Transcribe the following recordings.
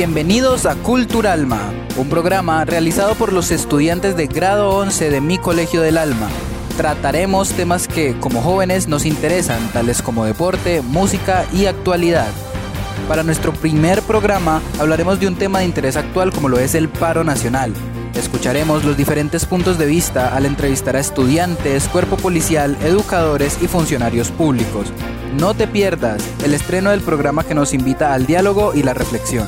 Bienvenidos a Culturalma, un programa realizado por los estudiantes de grado 11 de mi Colegio del Alma. Trataremos temas que como jóvenes nos interesan, tales como deporte, música y actualidad. Para nuestro primer programa hablaremos de un tema de interés actual como lo es el paro nacional. Escucharemos los diferentes puntos de vista al entrevistar a estudiantes, cuerpo policial, educadores y funcionarios públicos. No te pierdas el estreno del programa que nos invita al diálogo y la reflexión.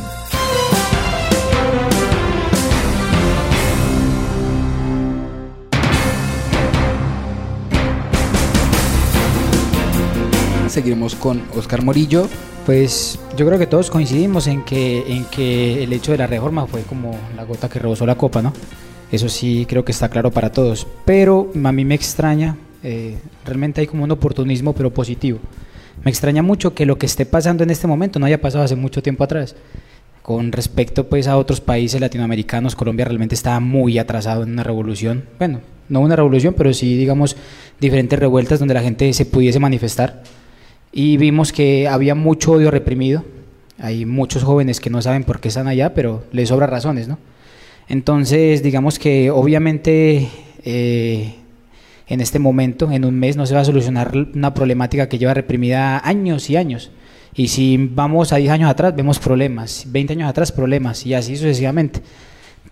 Seguiremos con Oscar Morillo. Pues yo creo que todos coincidimos en que, en que el hecho de la reforma fue como la gota que rebosó la copa, ¿no? Eso sí creo que está claro para todos. Pero a mí me extraña, eh, realmente hay como un oportunismo, pero positivo. Me extraña mucho que lo que esté pasando en este momento no haya pasado hace mucho tiempo atrás. Con respecto pues a otros países latinoamericanos, Colombia realmente estaba muy atrasado en una revolución. Bueno, no una revolución, pero sí digamos diferentes revueltas donde la gente se pudiese manifestar y vimos que había mucho odio reprimido. Hay muchos jóvenes que no saben por qué están allá, pero les sobra razones, ¿no? Entonces, digamos que obviamente eh, en este momento, en un mes, no se va a solucionar una problemática que lleva reprimida años y años. Y si vamos a 10 años atrás, vemos problemas, 20 años atrás, problemas, y así sucesivamente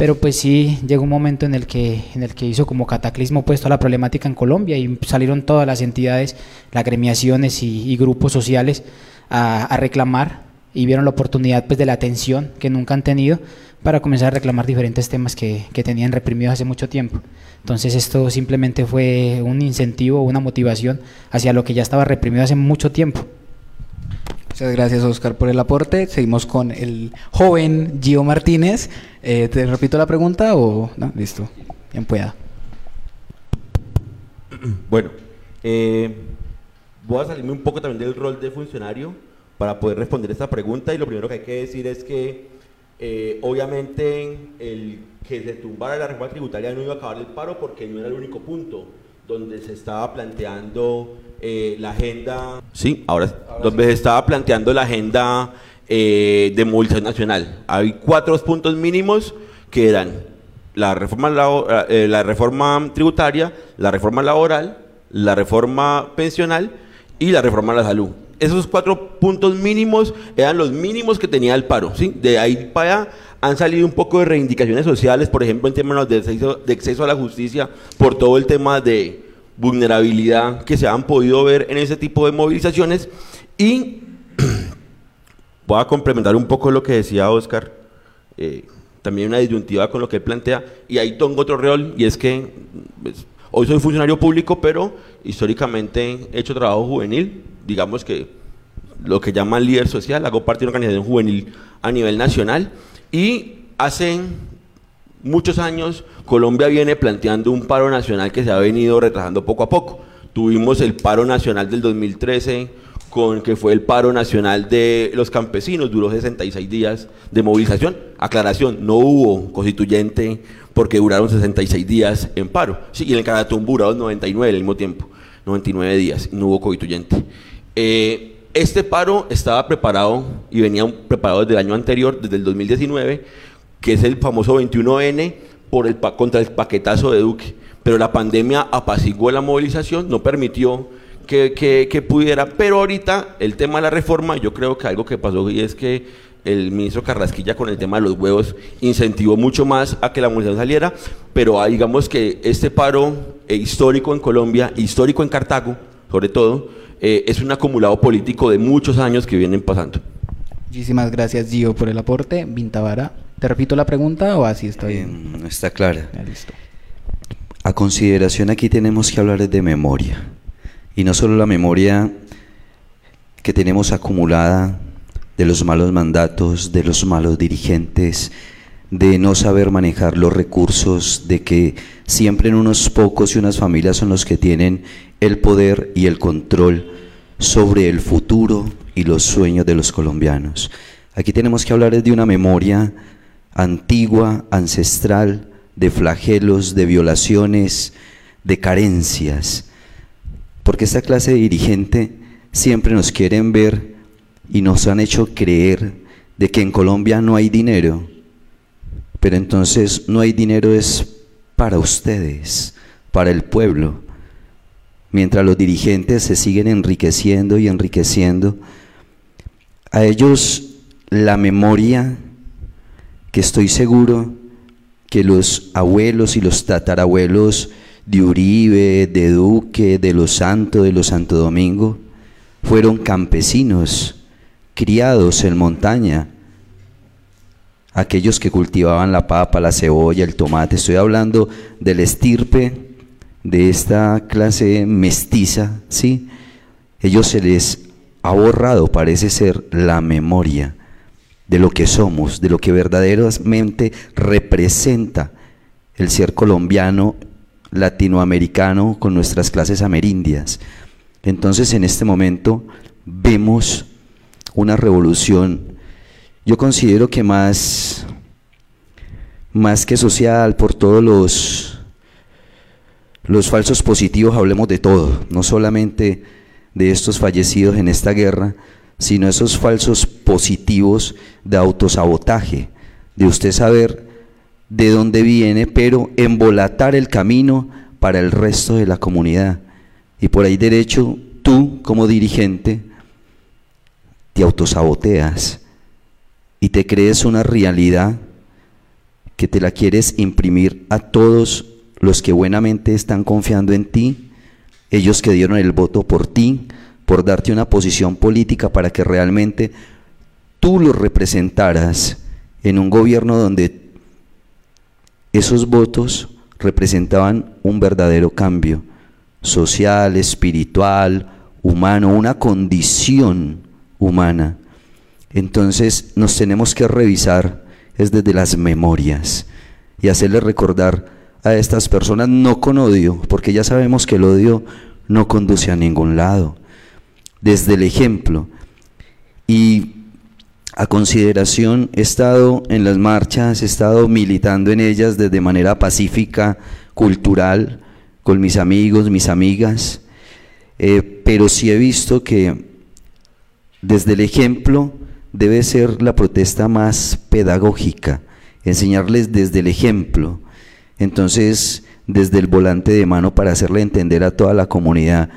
pero pues sí llegó un momento en el que en el que hizo como cataclismo puesto la problemática en Colombia y salieron todas las entidades, las gremiaciones y, grupos sociales a, reclamar y vieron la oportunidad pues de la atención que nunca han tenido para comenzar a reclamar diferentes temas que, que tenían reprimidos hace mucho tiempo. Entonces esto simplemente fue un incentivo, una motivación hacia lo que ya estaba reprimido hace mucho tiempo. Muchas gracias, Oscar, por el aporte. Seguimos con el joven Gio Martínez. Eh, ¿Te repito la pregunta o no? Listo, bien pueda. Bueno, eh, voy a salirme un poco también del rol de funcionario para poder responder esta pregunta y lo primero que hay que decir es que eh, obviamente el que se tumbara la reforma tributaria no iba a acabar el paro porque no era el único punto donde se estaba planteando eh, la agenda, sí, ahora, donde se estaba planteando la agenda eh, de movilización nacional. Hay cuatro puntos mínimos que eran la reforma, eh, la reforma tributaria, la reforma laboral, la reforma pensional y la reforma a la salud. Esos cuatro puntos mínimos eran los mínimos que tenía el paro. ¿sí? De ahí para allá han salido un poco de reivindicaciones sociales, por ejemplo, en términos de acceso, a la justicia, por todo el tema de vulnerabilidad que se han podido ver en ese tipo de movilizaciones. Y voy a complementar un poco lo que decía Oscar, eh, también una disyuntiva con lo que él plantea, y ahí tengo otro rol, y es que pues, hoy soy funcionario público, pero históricamente he hecho trabajo juvenil, digamos que lo que llaman líder social, hago parte de una organización juvenil a nivel nacional, y hace muchos años Colombia viene planteando un paro nacional que se ha venido retrasando poco a poco. Tuvimos el paro nacional del 2013, con que fue el paro nacional de los campesinos, duró 66 días de movilización. Aclaración, no hubo constituyente porque duraron 66 días en paro. Sí, y en el Caratumbo duraron 99 al mismo tiempo, 99 días, no hubo constituyente. Eh, este paro estaba preparado y venía preparado desde el año anterior, desde el 2019, que es el famoso 21N por el, contra el paquetazo de Duque. Pero la pandemia apaciguó la movilización, no permitió que, que, pudiera. Pero ahorita el tema de la reforma, yo creo que algo que pasó y es que el ministro Carrasquilla con el tema de los huevos incentivó mucho más a que la movilización saliera, pero digamos que este paro eh, histórico en Colombia, histórico en Cartago, sobre todo, eh, es un acumulado político de muchos años que vienen pasando. Muchísimas gracias, Gio, por el aporte. Vintavara, ¿te repito la pregunta o así está bien? está clara. listo. A consideración aquí tenemos que hablar de memoria. Y no solo la memoria que tenemos acumulada de los malos mandatos, de los malos dirigentes, de no saber manejar los recursos, de que siempre en unos pocos y unas familias son los que tienen el poder y el control sobre el futuro y los sueños de los colombianos. Aquí tenemos que hablar de una memoria antigua, ancestral, de flagelos, de violaciones, de carencias, porque esta clase de dirigente siempre nos quieren ver y nos han hecho creer de que en Colombia no hay dinero, pero entonces no hay dinero es para ustedes, para el pueblo. Mientras los dirigentes se siguen enriqueciendo y enriqueciendo, a ellos la memoria que estoy seguro que los abuelos y los tatarabuelos de Uribe, de Duque, de los Santos, de los Santo Domingo, fueron campesinos, criados en montaña, aquellos que cultivaban la papa, la cebolla, el tomate. Estoy hablando del estirpe de esta clase mestiza, ¿sí? Ellos se les ha borrado, parece ser, la memoria de lo que somos, de lo que verdaderamente representa el ser colombiano, latinoamericano con nuestras clases amerindias. Entonces en este momento vemos una revolución, yo considero que más, más que social, por todos los, los falsos positivos, hablemos de todo, no solamente de estos fallecidos en esta guerra, sino esos falsos positivos de autosabotaje, de usted saber de dónde viene, pero embolatar el camino para el resto de la comunidad. Y por ahí derecho, tú como dirigente, te autosaboteas y te crees una realidad que te la quieres imprimir a todos los que buenamente están confiando en ti, ellos que dieron el voto por ti, por darte una posición política para que realmente tú los representaras en un gobierno donde esos votos representaban un verdadero cambio social, espiritual, humano, una condición humana. Entonces nos tenemos que revisar es desde las memorias y hacerle recordar a estas personas no con odio, porque ya sabemos que el odio no conduce a ningún lado desde el ejemplo. Y a consideración, he estado en las marchas, he estado militando en ellas desde manera pacífica, cultural, con mis amigos, mis amigas, eh, pero sí he visto que desde el ejemplo debe ser la protesta más pedagógica, enseñarles desde el ejemplo. Entonces, desde el volante de mano para hacerle entender a toda la comunidad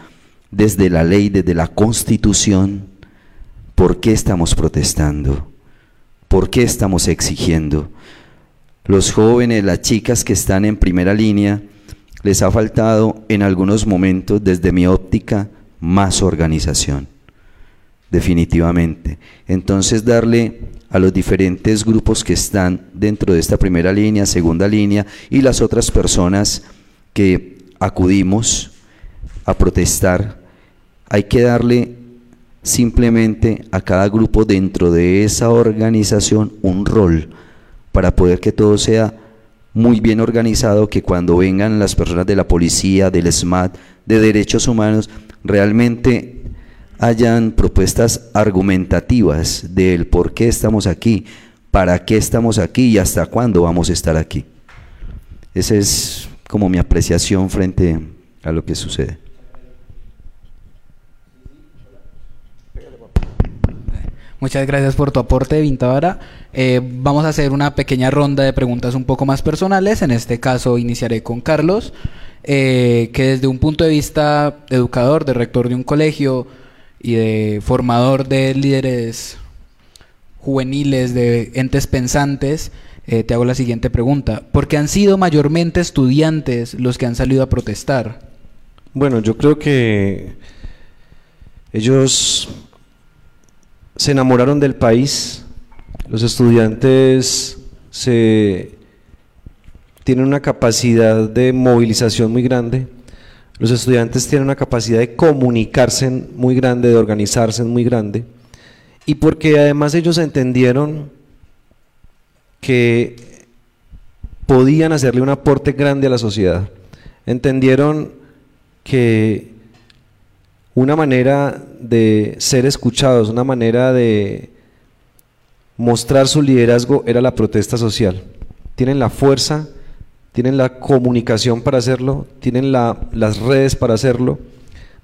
desde la ley, desde la constitución, ¿por qué estamos protestando? ¿Por qué estamos exigiendo? Los jóvenes, las chicas que están en primera línea, les ha faltado en algunos momentos, desde mi óptica, más organización, definitivamente. Entonces darle a los diferentes grupos que están dentro de esta primera línea, segunda línea y las otras personas que acudimos a protestar, hay que darle simplemente a cada grupo dentro de esa organización un rol para poder que todo sea muy bien organizado, que cuando vengan las personas de la policía, del SMAT, de derechos humanos, realmente hayan propuestas argumentativas del por qué estamos aquí, para qué estamos aquí y hasta cuándo vamos a estar aquí. Esa es como mi apreciación frente a lo que sucede. Muchas gracias por tu aporte, Vintavara. Eh, vamos a hacer una pequeña ronda de preguntas un poco más personales. En este caso iniciaré con Carlos, eh, que desde un punto de vista educador, de rector de un colegio y de formador de líderes juveniles, de entes pensantes, eh, te hago la siguiente pregunta. ¿Por qué han sido mayormente estudiantes los que han salido a protestar? Bueno, yo creo que ellos se enamoraron del país, los estudiantes se tienen una capacidad de movilización muy grande, los estudiantes tienen una capacidad de comunicarse muy grande, de organizarse muy grande, y porque además ellos entendieron que podían hacerle un aporte grande a la sociedad, entendieron que una manera de ser escuchados, una manera de mostrar su liderazgo era la protesta social. Tienen la fuerza, tienen la comunicación para hacerlo, tienen las redes para hacerlo,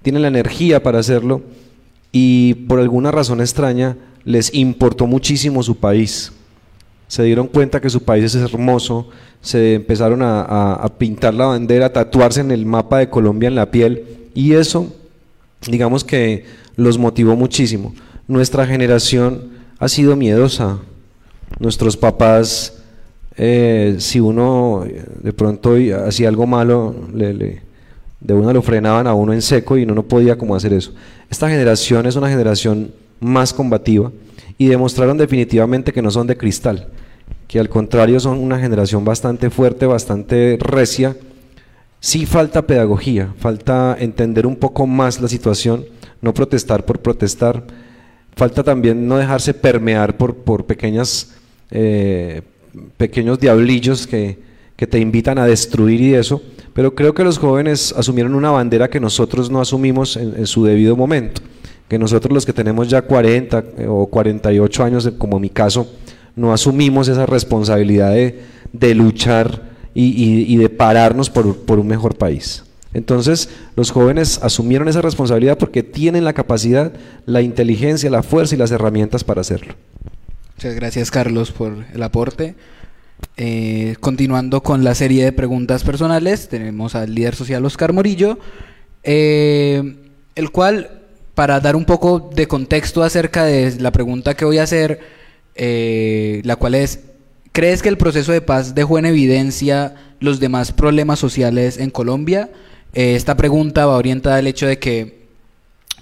tienen la energía para hacerlo y por alguna razón extraña les importó muchísimo su país. Se dieron cuenta que su país es hermoso, se empezaron a, pintar la bandera, a tatuarse en el mapa de Colombia en la piel y eso, digamos que los motivó muchísimo. Nuestra generación ha sido miedosa. Nuestros papás, eh, si uno de pronto hacía algo malo, de una lo frenaban a uno en seco y uno no podía como hacer eso. Esta generación es una generación más combativa y demostraron definitivamente que no son de cristal, que al contrario son una generación bastante fuerte, bastante recia. Sí falta pedagogía, falta entender un poco más la situación, no protestar por protestar, falta también no dejarse permear por, por pequeñas, eh, pequeños diablillos que, que te invitan a destruir y eso, pero creo que los jóvenes asumieron una bandera que nosotros no asumimos en, su debido momento, que nosotros los que tenemos ya 40 eh, o 48 años, como en mi caso, no asumimos esa responsabilidad de, luchar y, de pararnos por, por un mejor país. Entonces, los jóvenes asumieron esa responsabilidad porque tienen la capacidad, la inteligencia, la fuerza y las herramientas para hacerlo. Muchas gracias, Carlos, por el aporte. Eh, continuando con la serie de preguntas personales, tenemos al líder social Oscar Morillo, eh, el cual, para dar un poco de contexto acerca de la pregunta que voy a hacer, eh, la cual es, ¿crees que el proceso de paz dejó en evidencia los demás problemas sociales en Colombia? esta pregunta va orientada al hecho de que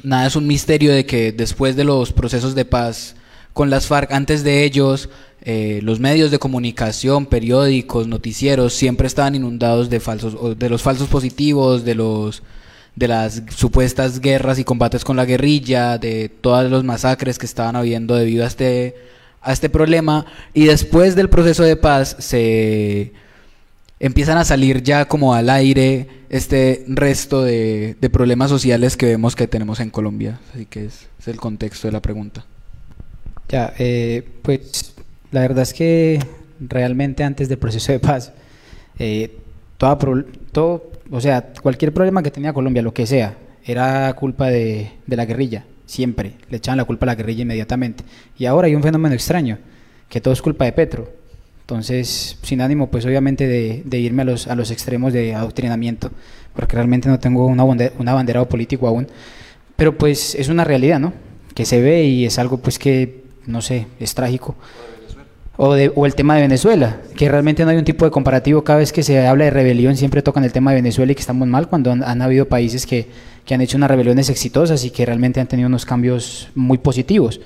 nada es un misterio de que después de los procesos de paz con las FARC, antes de ellos, eh, los medios de comunicación, periódicos, noticieros, siempre estaban inundados de falsos, de los falsos positivos, de los de las supuestas guerras y combates con la guerrilla, de todas los masacres que estaban habiendo debido a este, a este problema. Y después del proceso de paz se empiezan a salir ya como al aire este resto de, problemas sociales que vemos que tenemos en Colombia. Así que es, es el contexto de la pregunta. Ya, eh, pues la verdad es que realmente antes del proceso de paz, eh, todo, o sea, cualquier problema que tenía Colombia, lo que sea, era culpa de, la guerrilla, siempre. Le echaban la culpa a la guerrilla inmediatamente. Y ahora hay un fenómeno extraño, que todo es culpa de Petro. Entonces, sin ánimo, pues obviamente de, irme a los, a los extremos de adoctrinamiento, porque realmente no tengo una bandera, un abanderado político aún. Pero pues es una realidad, ¿no? Que se ve y es algo pues que, no sé, es trágico o, o, el tema de Venezuela, que realmente no hay un tipo de comparativo. Cada vez que se habla de rebelión siempre tocan el tema de Venezuela y que estamos mal cuando han, habido países que, que, han hecho unas rebeliones exitosas y que realmente han tenido unos cambios muy positivos.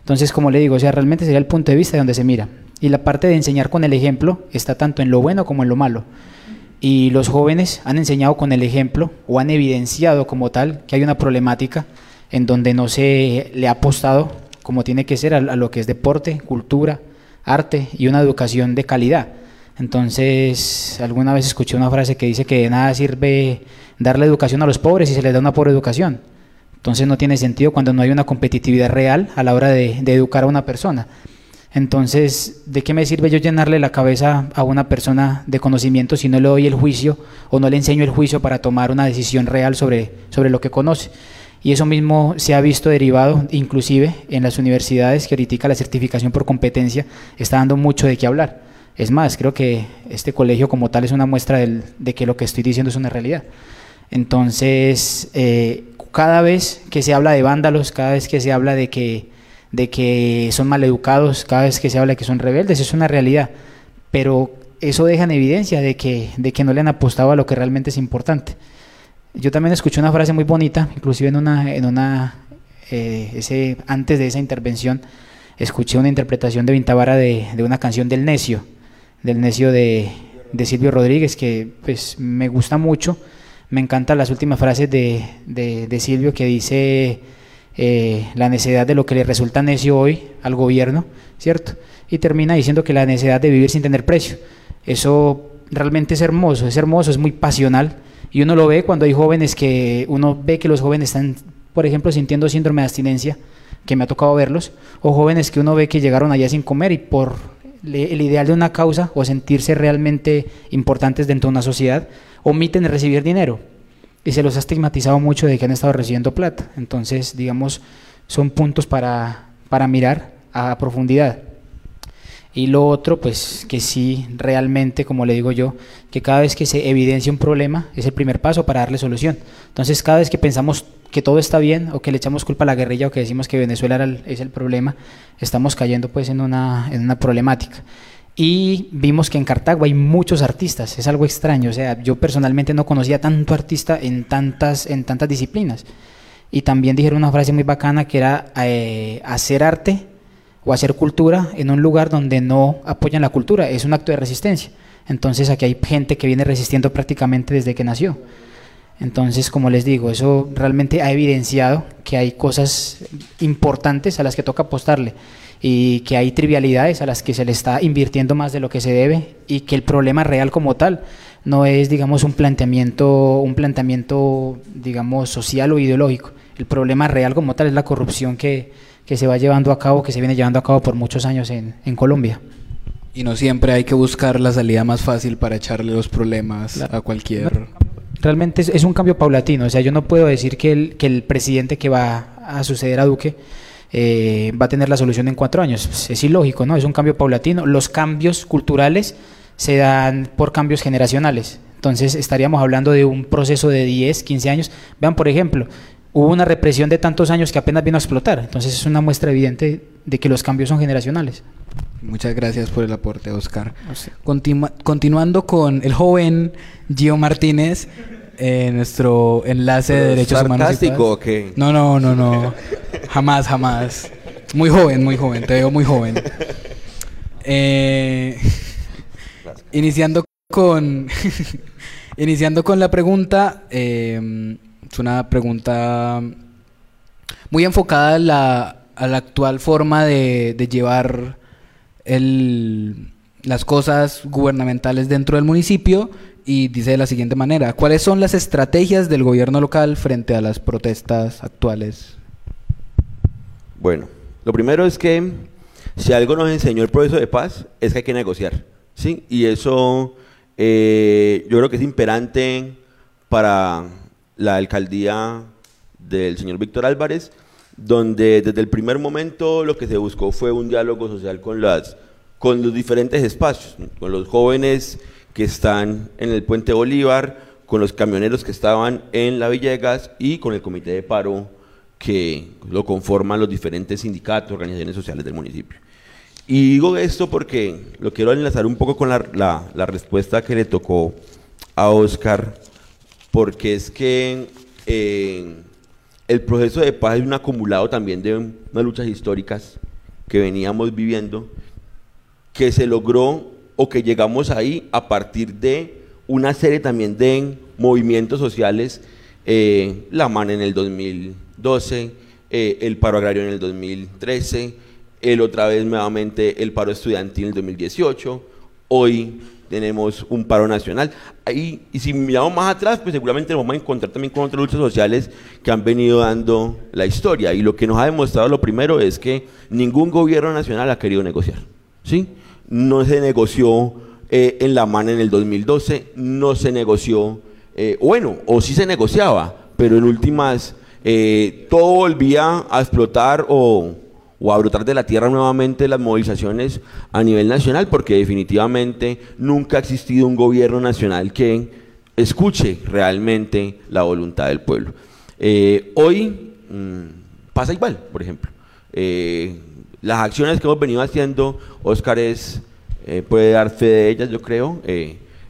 Entonces, como le digo, o sea, realmente sería el punto de vista de donde se mira. Y la parte de enseñar con el ejemplo está tanto en lo bueno como en lo malo. Y los jóvenes han enseñado con el ejemplo o han evidenciado como tal que hay una problemática en donde no se le ha apostado como tiene que ser a lo que es deporte, cultura, arte y una educación de calidad. Entonces, alguna vez escuché una frase que dice que de nada sirve darle educación a los pobres si se les da una pobre educación. Entonces no tiene sentido cuando no hay una competitividad real a la hora de, educar a una persona. Entonces, ¿de qué me sirve yo llenarle la cabeza a una persona de conocimiento si no le doy el juicio o no le enseño el juicio para tomar una decisión real sobre, sobre lo que conoce? Y eso mismo se ha visto derivado inclusive en las universidades que ahorita la certificación por competencia está dando mucho de qué hablar. Es más, creo que este colegio como tal es una muestra de que lo que estoy diciendo es una realidad. Entonces, eh, cada vez que se habla de vándalos, cada vez que se habla de que, de que son maleducados, cada vez que se habla de que son rebeldes, es una realidad. Pero eso deja en evidencia de que, de que no le han apostado a lo que realmente es importante. Yo también escuché una frase muy bonita, inclusive en una, en una eh, ese, antes de esa intervención, escuché una interpretación de Vintavara de, de una canción del Necio, del Necio de, de, Silvio Rodríguez, que pues me gusta mucho. Me encantan las últimas frases de, de Silvio que dice eh, la necesidad de lo que le resulta necio hoy al gobierno, ¿cierto? Y termina diciendo que la necesidad de vivir sin tener precio. Eso realmente es hermoso, es hermoso, es muy pasional y uno lo ve cuando hay jóvenes que uno ve que los jóvenes están, por ejemplo, sintiendo síndrome de abstinencia, que me ha tocado verlos, o jóvenes que uno ve que llegaron allá sin comer y por el ideal de una causa o sentirse realmente importantes dentro de una sociedad, omiten recibir dinero. y se los ha estigmatizado mucho de que han estado recibiendo plata. Entonces, digamos, son puntos para, para mirar a profundidad. Y lo otro, pues que sí, realmente, como le digo yo, que cada vez que se evidencia un problema es el primer paso para darle solución. Entonces, cada vez que pensamos que todo está bien o que le echamos culpa a la guerrilla o que decimos que Venezuela es el problema, estamos cayendo pues en una, en una problemática. Y vimos que en Cartago hay muchos artistas, es algo extraño, o sea, yo personalmente no conocía tanto artista en tantas, en tantas disciplinas. Y también dijeron una frase muy bacana que era eh, hacer arte o hacer cultura en un lugar donde no apoyan la cultura, es un acto de resistencia. Entonces aquí hay gente que viene resistiendo prácticamente desde que nació. Entonces, como les digo, eso realmente ha evidenciado que hay cosas importantes a las que toca apostarle y que hay trivialidades a las que se le está invirtiendo más de lo que se debe y que el problema real como tal no es, digamos, un planteamiento, un planteamiento, digamos, social o ideológico. El problema real como tal es la corrupción que, que se va llevando a cabo, que se viene llevando a cabo por muchos años en, en Colombia. Y no siempre hay que buscar la salida más fácil para echarle los problemas a cualquier realmente es, un cambio paulatino. O sea, yo no puedo decir que el, que el presidente que va a suceder a Duque eh, va a tener la solución en cuatro años. Pues, es ilógico, ¿no? Es un cambio paulatino. Los cambios culturales se dan por cambios generacionales. Entonces estaríamos hablando de un proceso de 10, 15 años. Vean, por ejemplo, hubo una represión de tantos años que apenas vino a explotar. Entonces es una muestra evidente de que los cambios son generacionales. Muchas gracias por el aporte, Oscar. continuando con el joven Gio Martínez, eh, nuestro enlace de derechos humanos. o qué? No, no, no, no. jamás, jamás. Muy joven, muy joven. Te veo muy joven. Eh, iniciando con iniciando con la pregunta, eh, es una pregunta muy enfocada a la, actual forma de, llevar las cosas gubernamentales dentro del municipio y dice de la siguiente manera, ¿cuáles son las estrategias del gobierno local frente a las protestas actuales? Bueno, lo primero es que si algo nos enseñó el proceso de paz es que hay que negociar, ¿sí? Y eso eh, yo creo que es imperante para la alcaldía del señor Víctor Álvarez donde desde el primer momento lo que se buscó fue un diálogo social con, las, con los diferentes espacios, con los jóvenes que están en el Puente Bolívar, con los camioneros que estaban en la Villegas y con el comité de paro que lo conforman los diferentes sindicatos, organizaciones sociales del municipio. Y digo esto porque lo quiero enlazar un poco con la, la, respuesta que le tocó a Oscar, porque es que... Eh, el proceso de paz es un acumulado también de unas luchas históricas que veníamos viviendo, que se logró o que llegamos ahí a partir de una serie también de movimientos sociales, eh, la MAN en el 2012, eh, el paro agrario en el 2013, el otra vez nuevamente el paro estudiantil en el 2018, hoy tenemos un paro nacional. Y si miramos más atrás, pues seguramente nos vamos a encontrar también con otras luchas sociales que han venido dando la historia. Y lo que nos ha demostrado lo primero es que ningún gobierno nacional ha querido negociar. ¿sí? No se negoció eh, en la mano en el 2012, no se negoció, eh, bueno, o sí se negociaba, pero en últimas eh, todo volvía a explotar o o a brotar de la tierra nuevamente las movilizaciones a nivel nacional, porque definitivamente nunca ha existido un gobierno nacional que escuche realmente la voluntad del pueblo. Eh, hoy mm, pasa igual, por ejemplo. Eh, las acciones que hemos venido haciendo, Oscar es, eh, puede dar fe de ellas, yo creo.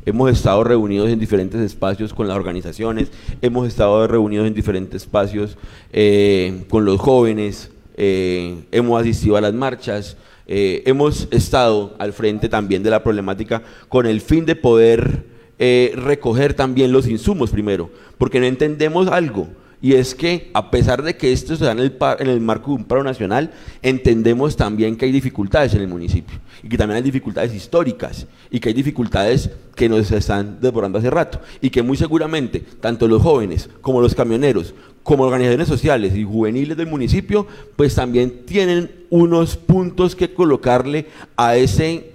hemos estado reunidos en diferentes espacios con las organizaciones, hemos estado reunidos en diferentes espacios con los jóvenes, eh, hemos asistido a las marchas, eh, hemos estado al frente también de la problemática con el fin de poder eh, recoger también los insumos primero, porque no entendemos algo. Y es que a pesar de que esto se da en el, en el marco de un paro nacional, entendemos también que hay dificultades en el municipio y que también hay dificultades históricas y que hay dificultades que nos están desbordando hace rato y que muy seguramente tanto los jóvenes como los camioneros como organizaciones sociales y juveniles del municipio pues también tienen unos puntos que colocarle a ese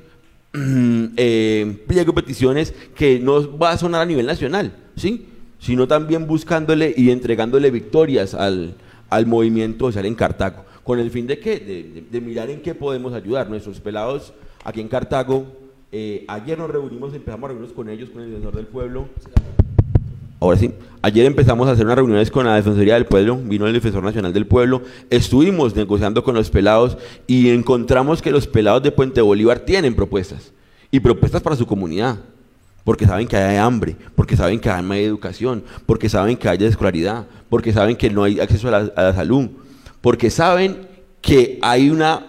eh, pliego de peticiones que no va a sonar a nivel nacional, ¿sí? sino también buscándole y entregándole victorias al, al movimiento social en Cartago. ¿Con el fin de qué? De, mirar en qué podemos ayudar. Nuestros pelados aquí en Cartago, eh, ayer nos reunimos, empezamos a reunirnos con ellos, con el defensor del pueblo. Ahora sí, ayer empezamos a hacer unas reuniones con la Defensoría del Pueblo, vino el Defensor Nacional del Pueblo, estuvimos negociando con los pelados y encontramos que los pelados de Puente Bolívar tienen propuestas y propuestas para su comunidad porque saben que hay hambre, porque saben que hay educación, porque saben que hay escolaridad, porque saben que no hay acceso a la, salud, porque saben que hay una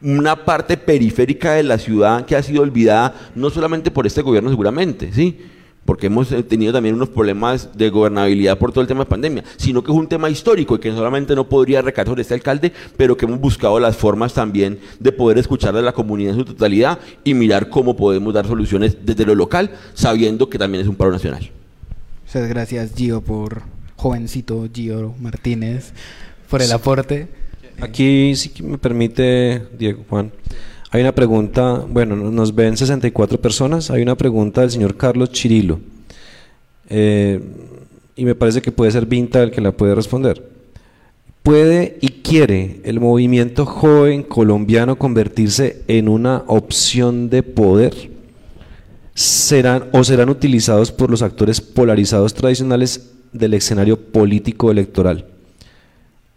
una parte periférica de la ciudad que ha sido olvidada no solamente por este gobierno seguramente, ¿sí? Porque hemos eh, tenido también unos problemas de gobernabilidad por todo el tema de pandemia, sino que es un tema histórico y que solamente no podría recaer sobre este alcalde, pero que hemos buscado las formas también de poder escuchar a la comunidad en su totalidad y mirar cómo podemos dar soluciones desde lo local, sabiendo que también es un paro nacional. Muchas gracias Gio por jovencito Gio Martínez por el aporte. Aquí sí que me permite Diego Juan. Hay una pregunta, bueno, nos ven 64 personas, hay una pregunta del señor Carlos Chirilo, eh, y me parece que puede ser Vinta el que la puede responder. ¿Puede y quiere el movimiento joven colombiano convertirse en una opción de poder? ¿Serán o serán utilizados por los actores polarizados tradicionales del escenario político electoral?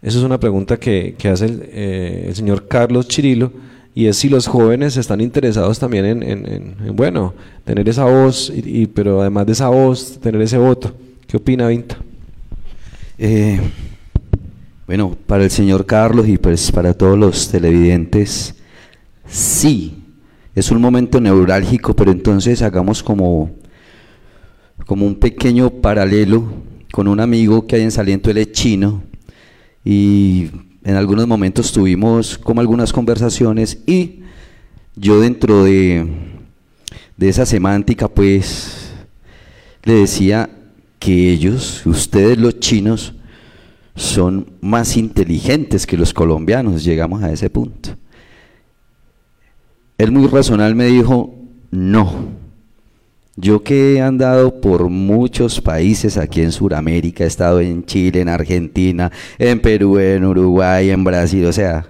Esa es una pregunta que, hace el, eh, el señor Carlos Chirilo y es si los jóvenes están interesados también en, bueno, tener esa voz, y, pero además de esa voz, tener ese voto. ¿Qué opina Vinta? Eh, bueno, para el señor Carlos y pues para todos los televidentes, sí, es un momento neurálgico, pero entonces hagamos como, como un pequeño paralelo con un amigo que hay en Saliento, él es chino, y en algunos momentos tuvimos como algunas conversaciones y yo dentro de, de esa semántica pues le decía que ellos, ustedes los chinos, son más inteligentes que los colombianos, llegamos a ese punto. Él muy razonal me dijo, no, yo que he andado por muchos países aquí en Sudamérica, he estado en Chile, en Argentina, en Perú, en Uruguay, en Brasil, o sea,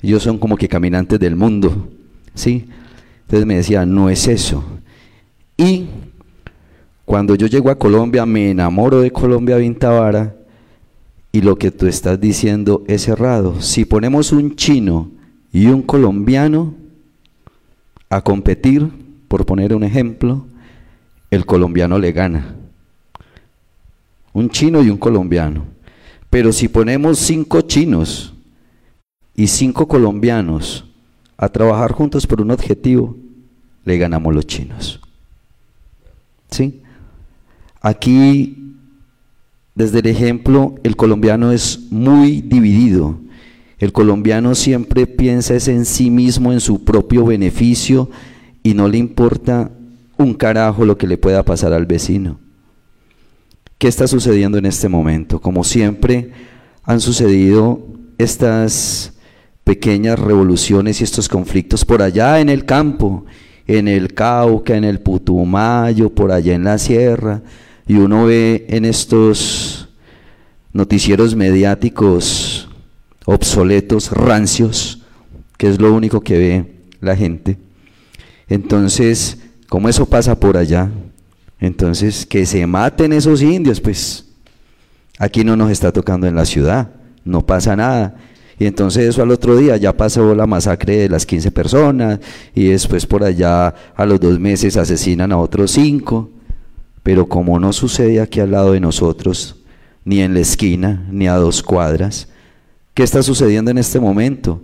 ellos son como que caminantes del mundo, ¿sí? Entonces me decía, no es eso. Y cuando yo llego a Colombia, me enamoro de Colombia Vintavara y lo que tú estás diciendo es errado. Si ponemos un chino y un colombiano a competir, por poner un ejemplo, el colombiano le gana. Un chino y un colombiano. Pero si ponemos cinco chinos y cinco colombianos a trabajar juntos por un objetivo, le ganamos los chinos. ¿Sí? Aquí, desde el ejemplo, el colombiano es muy dividido. El colombiano siempre piensa en sí mismo, en su propio beneficio y no le importa un carajo lo que le pueda pasar al vecino. ¿Qué está sucediendo en este momento? Como siempre han sucedido estas pequeñas revoluciones y estos conflictos por allá en el campo, en el Cauca, en el Putumayo, por allá en la sierra, y uno ve en estos noticieros mediáticos obsoletos, rancios, que es lo único que ve la gente. Entonces, como eso pasa por allá, entonces que se maten esos indios, pues aquí no nos está tocando en la ciudad, no pasa nada. Y entonces eso al otro día ya pasó la masacre de las 15 personas y después por allá a los dos meses asesinan a otros cinco. Pero como no sucede aquí al lado de nosotros, ni en la esquina, ni a dos cuadras, ¿qué está sucediendo en este momento?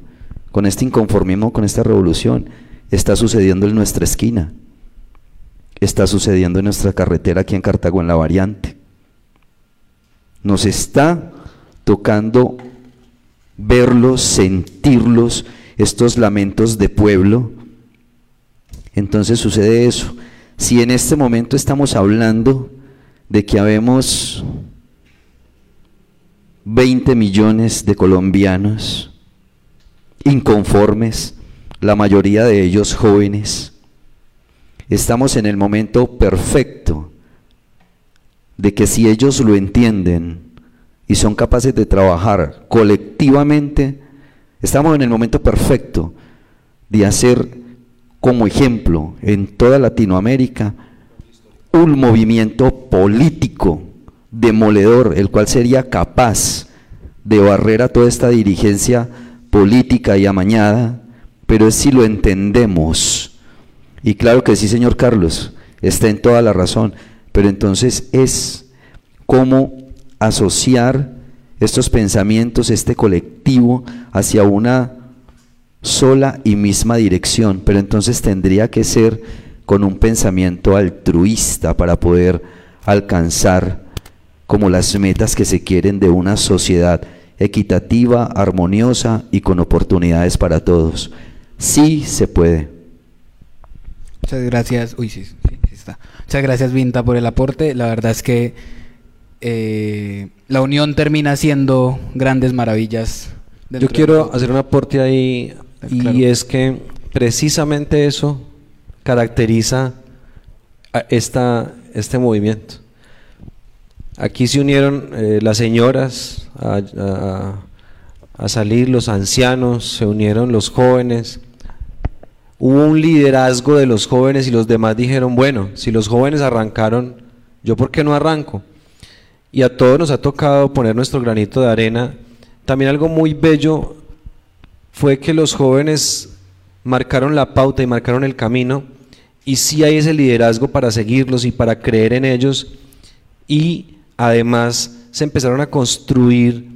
Con este inconformismo, con esta revolución, está sucediendo en nuestra esquina está sucediendo en nuestra carretera aquí en Cartago, en la variante. Nos está tocando verlos, sentirlos, estos lamentos de pueblo. Entonces sucede eso. Si en este momento estamos hablando de que habemos 20 millones de colombianos inconformes, la mayoría de ellos jóvenes, Estamos en el momento perfecto de que si ellos lo entienden y son capaces de trabajar colectivamente, estamos en el momento perfecto de hacer como ejemplo en toda Latinoamérica un movimiento político demoledor, el cual sería capaz de barrer a toda esta dirigencia política y amañada, pero es si lo entendemos. Y claro que sí, señor Carlos, está en toda la razón, pero entonces es cómo asociar estos pensamientos, este colectivo, hacia una sola y misma dirección, pero entonces tendría que ser con un pensamiento altruista para poder alcanzar como las metas que se quieren de una sociedad equitativa, armoniosa y con oportunidades para todos. Sí se puede. Muchas gracias. Uy, sí, sí, está. Muchas gracias, Vinta, por el aporte. La verdad es que eh, la unión termina siendo grandes maravillas. Yo quiero hacer un aporte ahí y es que precisamente eso caracteriza a esta, este movimiento. Aquí se unieron eh, las señoras a, a, salir, los ancianos, se unieron los jóvenes. Hubo un liderazgo de los jóvenes y los demás dijeron, bueno, si los jóvenes arrancaron, ¿yo por qué no arranco? Y a todos nos ha tocado poner nuestro granito de arena. También algo muy bello fue que los jóvenes marcaron la pauta y marcaron el camino y sí hay ese liderazgo para seguirlos y para creer en ellos y además se empezaron a construir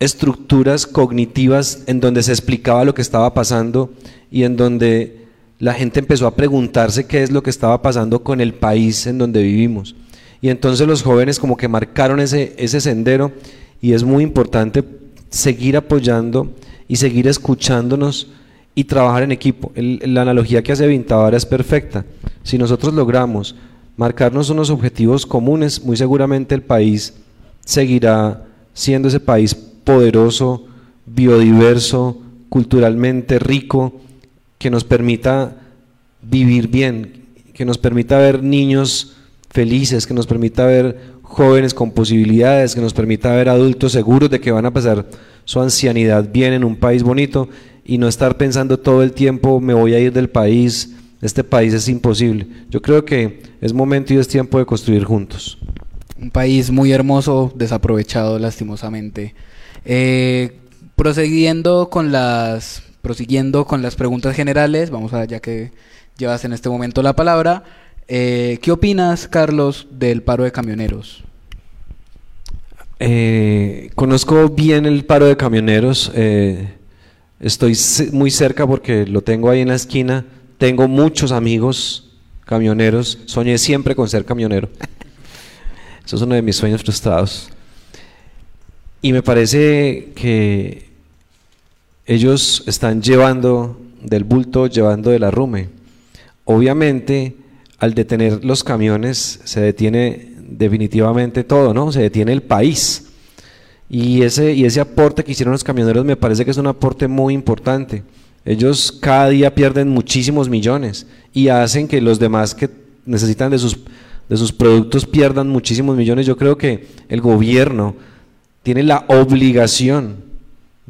estructuras cognitivas en donde se explicaba lo que estaba pasando y en donde la gente empezó a preguntarse qué es lo que estaba pasando con el país en donde vivimos. Y entonces los jóvenes como que marcaron ese, ese sendero y es muy importante seguir apoyando y seguir escuchándonos y trabajar en equipo. la analogía que hace Vintavara es perfecta. Si nosotros logramos marcarnos unos objetivos comunes, muy seguramente el país seguirá siendo ese país poderoso, biodiverso, culturalmente rico, que nos permita vivir bien, que nos permita ver niños felices, que nos permita ver jóvenes con posibilidades, que nos permita ver adultos seguros de que van a pasar su ancianidad bien en un país bonito y no estar pensando todo el tiempo me voy a ir del país, este país es imposible. Yo creo que es momento y es tiempo de construir juntos. Un país muy hermoso, desaprovechado lastimosamente. Eh, prosiguiendo con las prosiguiendo con las preguntas generales, vamos a ya que llevas en este momento la palabra, eh, ¿qué opinas, Carlos, del paro de camioneros? Eh, conozco bien el paro de camioneros, estoy muy cerca porque lo tengo ahí en la esquina tengo muchos amigos camioneros. Soñé siempre con ser camionero. Eso es uno de mis sueños frustrados. Y me parece que ellos están llevando del bulto, llevando del arrume. Obviamente, al detener los camiones, se detiene definitivamente todo, ¿no? Se detiene el país. Y ese, y ese aporte que hicieron los camioneros me parece que es un aporte muy importante. Ellos cada día pierden muchísimos millones y hacen que los demás que necesitan de sus, de sus productos pierdan muchísimos millones. Yo creo que el gobierno tiene la obligación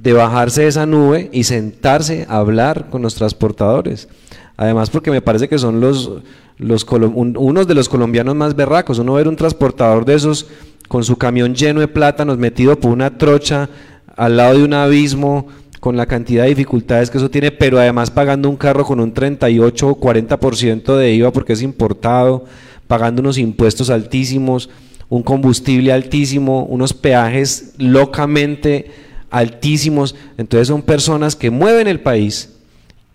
de bajarse de esa nube y sentarse a hablar con los transportadores. Además, porque me parece que son los, los unos de los colombianos más berracos. Uno ver un transportador de esos con su camión lleno de plátanos metido por una trocha al lado de un abismo con la cantidad de dificultades que eso tiene, pero además pagando un carro con un 38 o 40% de IVA porque es importado, pagando unos impuestos altísimos, un combustible altísimo, unos peajes locamente altísimos. Entonces son personas que mueven el país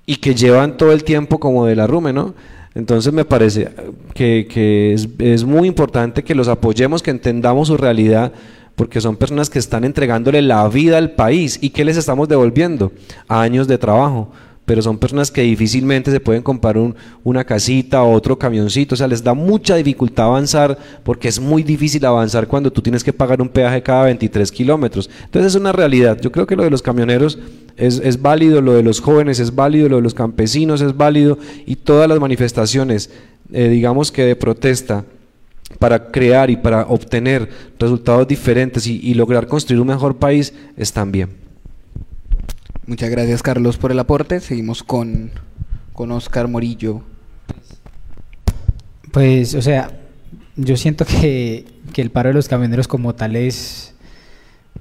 y que llevan todo el tiempo como de la rume, ¿no? Entonces me parece que, que es, es muy importante que los apoyemos, que entendamos su realidad, porque son personas que están entregándole la vida al país. ¿Y qué les estamos devolviendo? Años de trabajo. Pero son personas que difícilmente se pueden comprar un, una casita o otro camioncito. O sea, les da mucha dificultad avanzar porque es muy difícil avanzar cuando tú tienes que pagar un peaje cada 23 kilómetros. Entonces es una realidad. Yo creo que lo de los camioneros es, válido, lo de los jóvenes es válido, lo de los campesinos es válido y todas las manifestaciones, eh, digamos que de protesta para crear y para obtener resultados diferentes y lograr construir un mejor país están bien. Muchas gracias Carlos por el aporte. Seguimos con, con Oscar Morillo. Pues, o sea, yo siento que, que el paro de los camioneros como tal es,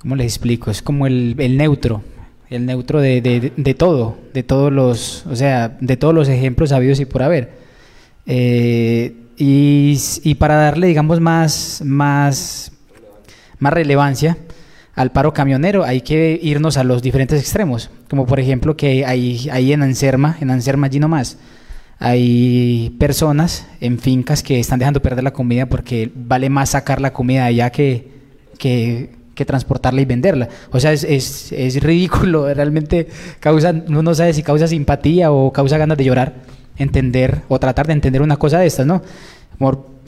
¿cómo les explico? Es como el, el neutro, el neutro de, de, de todo, de todos los, o sea, de todos los ejemplos habidos y por haber. Eh, y, y para darle, digamos, más, más, más relevancia al paro camionero, hay que irnos a los diferentes extremos, como por ejemplo que hay, hay en Anserma, en Anserma allí nomás, hay personas en fincas que están dejando perder la comida porque vale más sacar la comida allá que, que, que transportarla y venderla. O sea, es, es, es ridículo, realmente causa, uno no sabe si causa simpatía o causa ganas de llorar, entender o tratar de entender una cosa de estas, ¿no?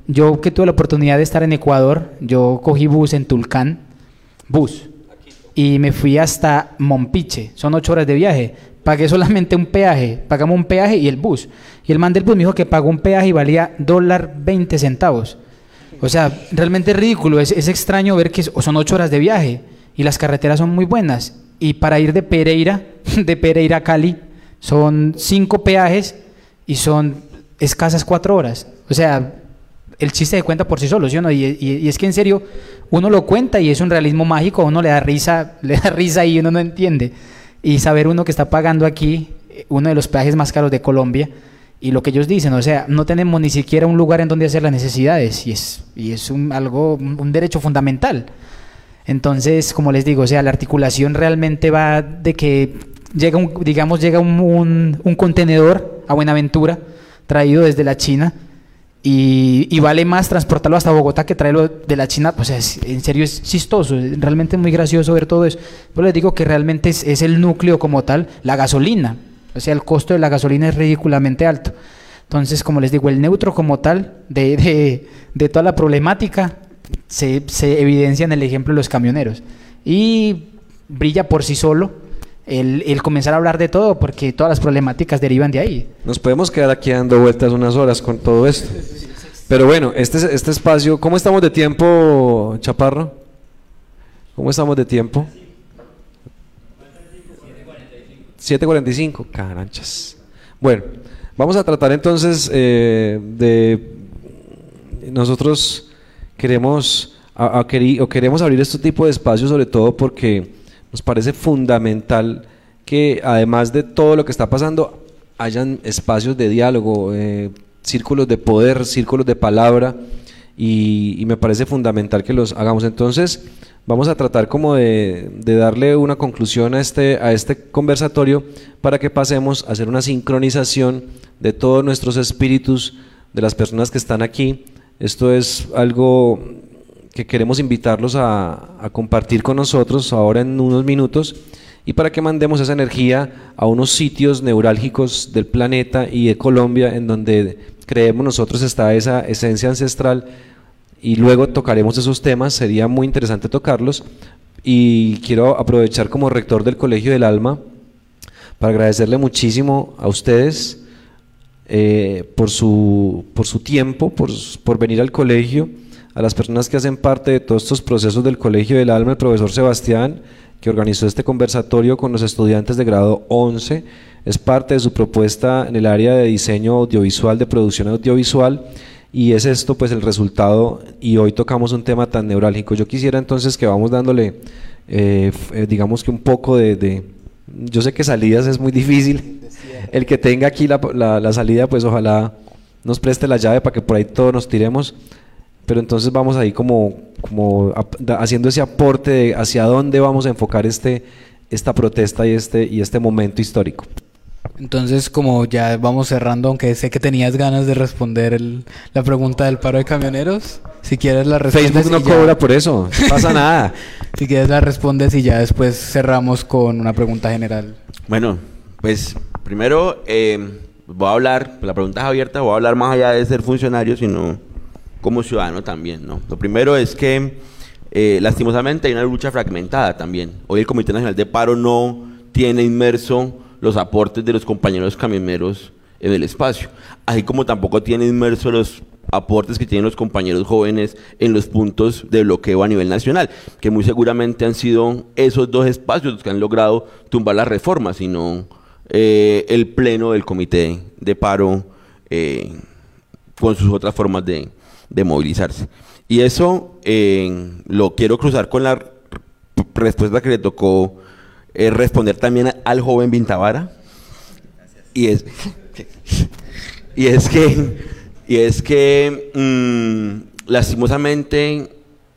Yo que tuve la oportunidad de estar en Ecuador, yo cogí bus en Tulcán, bus, y me fui hasta Mompiche, son ocho horas de viaje, pagué solamente un peaje, pagamos un peaje y el bus. Y el man del bus me dijo que pagó un peaje y valía dólar 20 centavos. O sea, realmente es ridículo, es, es extraño ver que son ocho horas de viaje y las carreteras son muy buenas. Y para ir de Pereira, de Pereira a Cali, son cinco peajes y son escasas cuatro horas. O sea, el chiste de cuenta por sí solo, ¿sí o no? Y, es que en serio, uno lo cuenta y es un realismo mágico, uno le da risa, le da risa y uno no entiende. Y saber uno que está pagando aquí uno de los peajes más caros de Colombia y lo que ellos dicen, o sea, no tenemos ni siquiera un lugar en donde hacer las necesidades y es, y es un, algo, un derecho fundamental. Entonces, como les digo, o sea, la articulación realmente va de que llega digamos, llega un, un contenedor a Buenaventura traído desde la China y, y, vale más transportarlo hasta Bogotá que traerlo de la China, pues es, en serio es chistoso, es realmente muy gracioso ver todo eso. Pero les digo que realmente es, es, el núcleo como tal, la gasolina, o sea, el costo de la gasolina es ridículamente alto. Entonces, como les digo, el neutro como tal de, de, de toda la problemática se, se evidencia en el ejemplo de los camioneros. Y brilla por sí solo el, el, comenzar a hablar de todo, porque todas las problemáticas derivan de ahí. Nos podemos quedar aquí dando vueltas unas horas con todo esto. Pero bueno, este, este espacio, ¿cómo estamos de tiempo, Chaparro? ¿Cómo estamos de tiempo? 7.45, caranchas. Bueno, vamos a tratar entonces eh, de... Nosotros queremos, a, a, queremos abrir este tipo de espacios sobre todo porque nos parece fundamental que además de todo lo que está pasando, hayan espacios de diálogo, eh, círculos de poder, círculos de palabra, y, me parece fundamental que los hagamos. Entonces, vamos a tratar como de, de, darle una conclusión a este, a este conversatorio para que pasemos a hacer una sincronización de todos nuestros espíritus, de las personas que están aquí. Esto es algo que queremos invitarlos a, compartir con nosotros ahora en unos minutos y para que mandemos esa energía a unos sitios neurálgicos del planeta y de Colombia en donde creemos nosotros está esa esencia ancestral y luego tocaremos esos temas, sería muy interesante tocarlos. Y quiero aprovechar como rector del Colegio del Alma para agradecerle muchísimo a ustedes eh, por, su, por su tiempo, por, por venir al colegio a las personas que hacen parte de todos estos procesos del Colegio del Alma, el profesor Sebastián, que organizó este conversatorio con los estudiantes de grado 11, es parte de su propuesta en el área de diseño audiovisual, de producción audiovisual, y es esto pues el resultado, y hoy tocamos un tema tan neurálgico. Yo quisiera entonces que vamos dándole, eh, eh, digamos que un poco de, de, yo sé que salidas es muy difícil, el que tenga aquí la, la, la salida pues ojalá nos preste la llave para que por ahí todos nos tiremos, pero entonces vamos ahí como, como haciendo ese aporte de hacia dónde vamos a enfocar este, esta protesta y este, y este momento histórico. Entonces, como ya vamos cerrando, aunque sé que tenías ganas de responder el, la pregunta del paro de camioneros, si quieres la respondes. Facebook no cobra ya, por eso, no pasa nada. si quieres la respondes y ya después cerramos con una pregunta general. Bueno, pues primero eh, voy a hablar, la pregunta es abierta, voy a hablar más allá de ser funcionario, sino como ciudadano también, ¿no? Lo primero es que eh, lastimosamente hay una lucha fragmentada también. Hoy el Comité Nacional de Paro no tiene inmerso los aportes de los compañeros camioneros en el espacio, así como tampoco tiene inmerso los aportes que tienen los compañeros jóvenes en los puntos de bloqueo a nivel nacional, que muy seguramente han sido esos dos espacios los que han logrado tumbar las reformas, sino eh, el pleno del comité de paro eh, con sus otras formas de, movilizarse. Y eso eh, lo quiero cruzar con la respuesta que le tocó responder también al joven Vintavara. Y es, y es que y es que, mm, lastimosamente,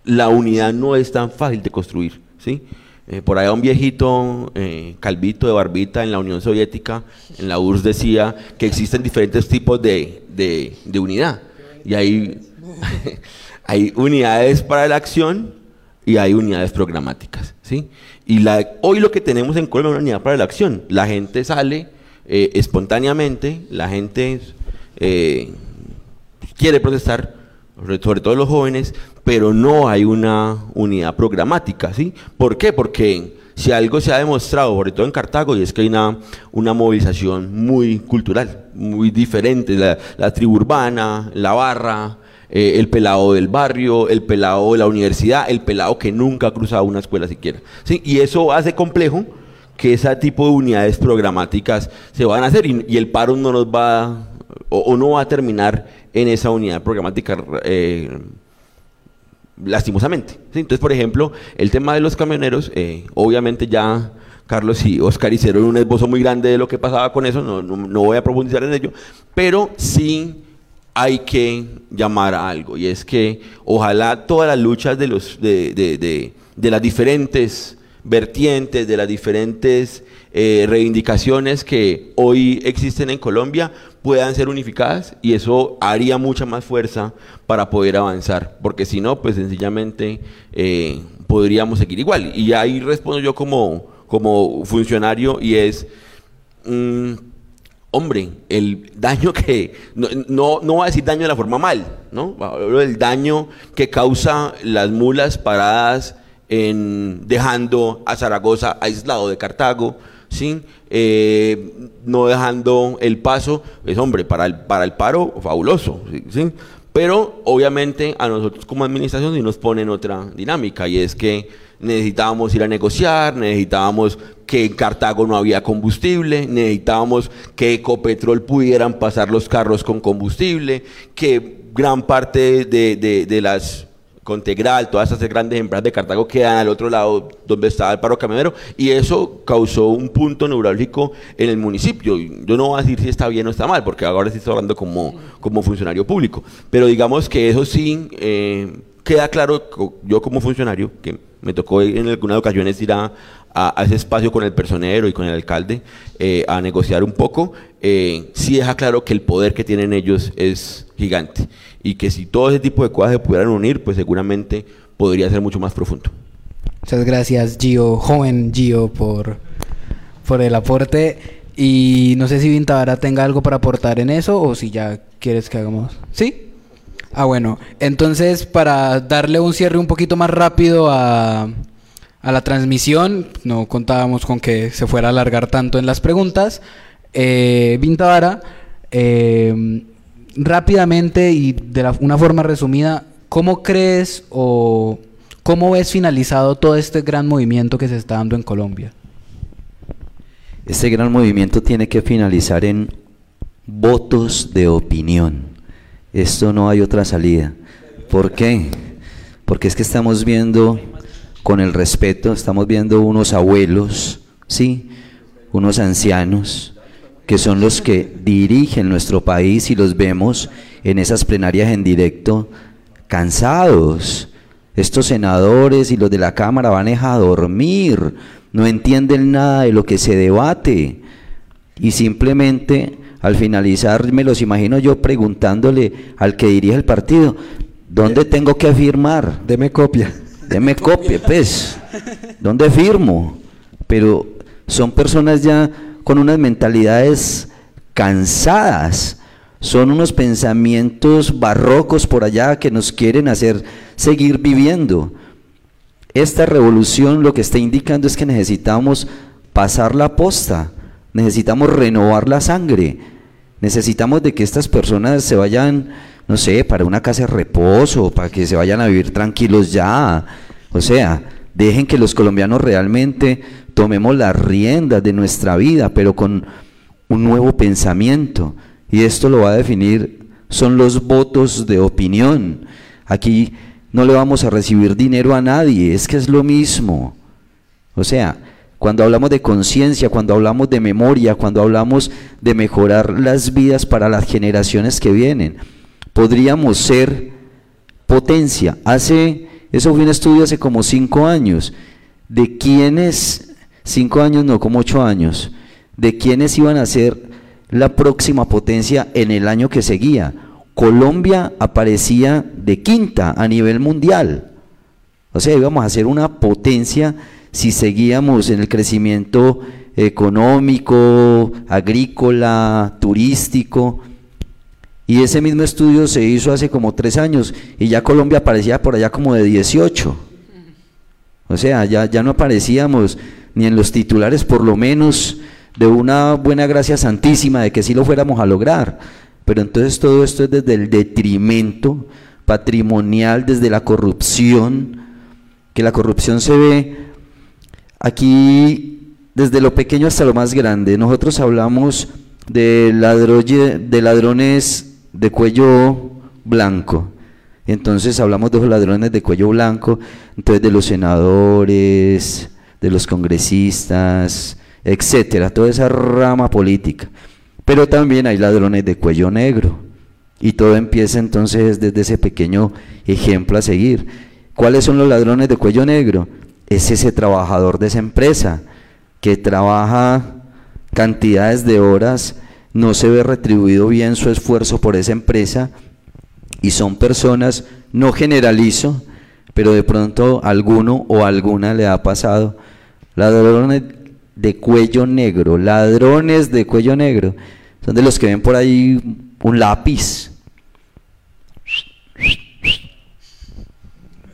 la unidad no es tan fácil de construir. ¿sí? Eh, por allá un viejito, eh, calvito de barbita en la Unión Soviética, en la URSS, decía que existen diferentes tipos de, de, unidad. Y hay, hay unidades para la acción y hay unidades programáticas. ¿sí? Y la, hoy lo que tenemos en Colombia es una unidad para la acción. La gente sale eh, espontáneamente, la gente quiere protestar, sobre todo los jóvenes, pero no hay una unidad programática, ¿sí? ¿Por qué? Porque si algo se ha demostrado, sobre todo en Cartago, y es que hay una, movilización muy cultural, muy diferente, la, tribu urbana, la barra, eh, el pelado del barrio, el pelado de la universidad, el pelado que nunca ha cruzado una escuela siquiera. Y eso hace complejo que ese tipo de unidades programáticas se van a hacer y, el paro no nos va o, no va a terminar en esa unidad programática eh, lastimosamente. Entonces, por ejemplo, el tema de los camioneros, eh, obviamente ya Carlos y Oscar hicieron un esbozo muy grande de lo que pasaba con eso, no, no, voy a profundizar en ello, pero sí hay que llamar a algo, y es que ojalá todas las luchas de, los, de, de, de las diferentes vertientes, de las diferentes eh, reivindicaciones que hoy existen en Colombia puedan ser unificadas y eso haría mucha más fuerza para poder avanzar, porque si no, pues sencillamente eh, podríamos seguir igual. Y ahí respondo yo como, como funcionario y es, mm, hombre, el daño que, no, no, no va a decir daño de la forma mal, ¿no? El daño que causa las mulas paradas en dejando a Zaragoza aislado de Cartago, ¿sí? Eh, no dejando el paso, es hombre, para el, para el paro, fabuloso, ¿sí? pero obviamente a nosotros como administración sí nos ponen otra dinámica y es que necesitábamos ir a negociar, necesitábamos que en Cartago no había combustible, necesitábamos que Ecopetrol pudieran pasar los carros con combustible, que gran parte de, de las Contegral, todas esas grandes empresas de Cartago quedan al otro lado donde estaba el paro camionero y eso causó un punto neurálgico en el municipio. Yo no voy a decir si está bien o está mal, porque ahora sí estoy hablando como, como funcionario público, pero digamos que eso sí eh, queda claro, yo como funcionario, que me tocó en algunas ocasiones ir a, ese espacio con el personero y con el alcalde eh, a negociar un poco, eh, sí deja claro que el poder que tienen ellos es gigante y que si todo ese tipo de cosas se pudieran unir, pues seguramente podría ser mucho más profundo. Muchas gracias Gio, joven Gio, por, por el aporte. Y no sé si Vintavara tenga algo para aportar en eso o si ya quieres que hagamos. ¿Sí? Ah, bueno. Entonces, para darle un cierre un poquito más rápido a, a la transmisión, no contábamos con que se fuera a alargar tanto en las preguntas. Eh, Vintavara, eh, rápidamente y de una forma resumida, ¿cómo crees o cómo ves finalizado todo este gran movimiento que se está dando en Colombia? Este gran movimiento tiene que finalizar en votos de opinión. Esto no hay otra salida. ¿Por qué? Porque es que estamos viendo, con el respeto, estamos viendo unos abuelos, ¿sí? Unos ancianos, que son los que dirigen nuestro país y los vemos en esas plenarias en directo cansados. Estos senadores y los de la Cámara van a dormir, no entienden nada de lo que se debate y simplemente al finalizar me los imagino yo preguntándole al que dirige el partido, ¿dónde tengo que firmar? Deme copia. Deme copia, pues. ¿Dónde firmo? Pero son personas ya con unas mentalidades cansadas. Son unos pensamientos barrocos por allá que nos quieren hacer seguir viviendo. Esta revolución lo que está indicando es que necesitamos pasar la posta, necesitamos renovar la sangre, necesitamos de que estas personas se vayan no sé, para una casa de reposo, para que se vayan a vivir tranquilos ya. O sea, dejen que los colombianos realmente tomemos las riendas de nuestra vida, pero con un nuevo pensamiento. Y esto lo va a definir, son los votos de opinión. Aquí no le vamos a recibir dinero a nadie, es que es lo mismo. O sea, cuando hablamos de conciencia, cuando hablamos de memoria, cuando hablamos de mejorar las vidas para las generaciones que vienen, podríamos ser potencia. Hace, eso fue un estudio hace como cinco años, de quiénes, cinco años no, como ocho años, de quiénes iban a ser la próxima potencia en el año que seguía. Colombia aparecía de quinta a nivel mundial. O sea, íbamos a ser una potencia si seguíamos en el crecimiento económico, agrícola, turístico. Y ese mismo estudio se hizo hace como tres años y ya Colombia aparecía por allá como de 18. O sea, ya, ya no aparecíamos ni en los titulares por lo menos de una buena gracia santísima de que sí lo fuéramos a lograr. Pero entonces todo esto es desde el detrimento patrimonial, desde la corrupción, que la corrupción se ve Aquí, desde lo pequeño hasta lo más grande, nosotros hablamos de, de ladrones de cuello blanco. Entonces hablamos de los ladrones de cuello blanco, entonces de los senadores, de los congresistas, etcétera, toda esa rama política. Pero también hay ladrones de cuello negro. Y todo empieza entonces desde ese pequeño ejemplo a seguir. ¿Cuáles son los ladrones de cuello negro? es ese trabajador de esa empresa que trabaja cantidades de horas, no se ve retribuido bien su esfuerzo por esa empresa y son personas, no generalizo, pero de pronto alguno o alguna le ha pasado, ladrones de cuello negro, ladrones de cuello negro, son de los que ven por ahí un lápiz.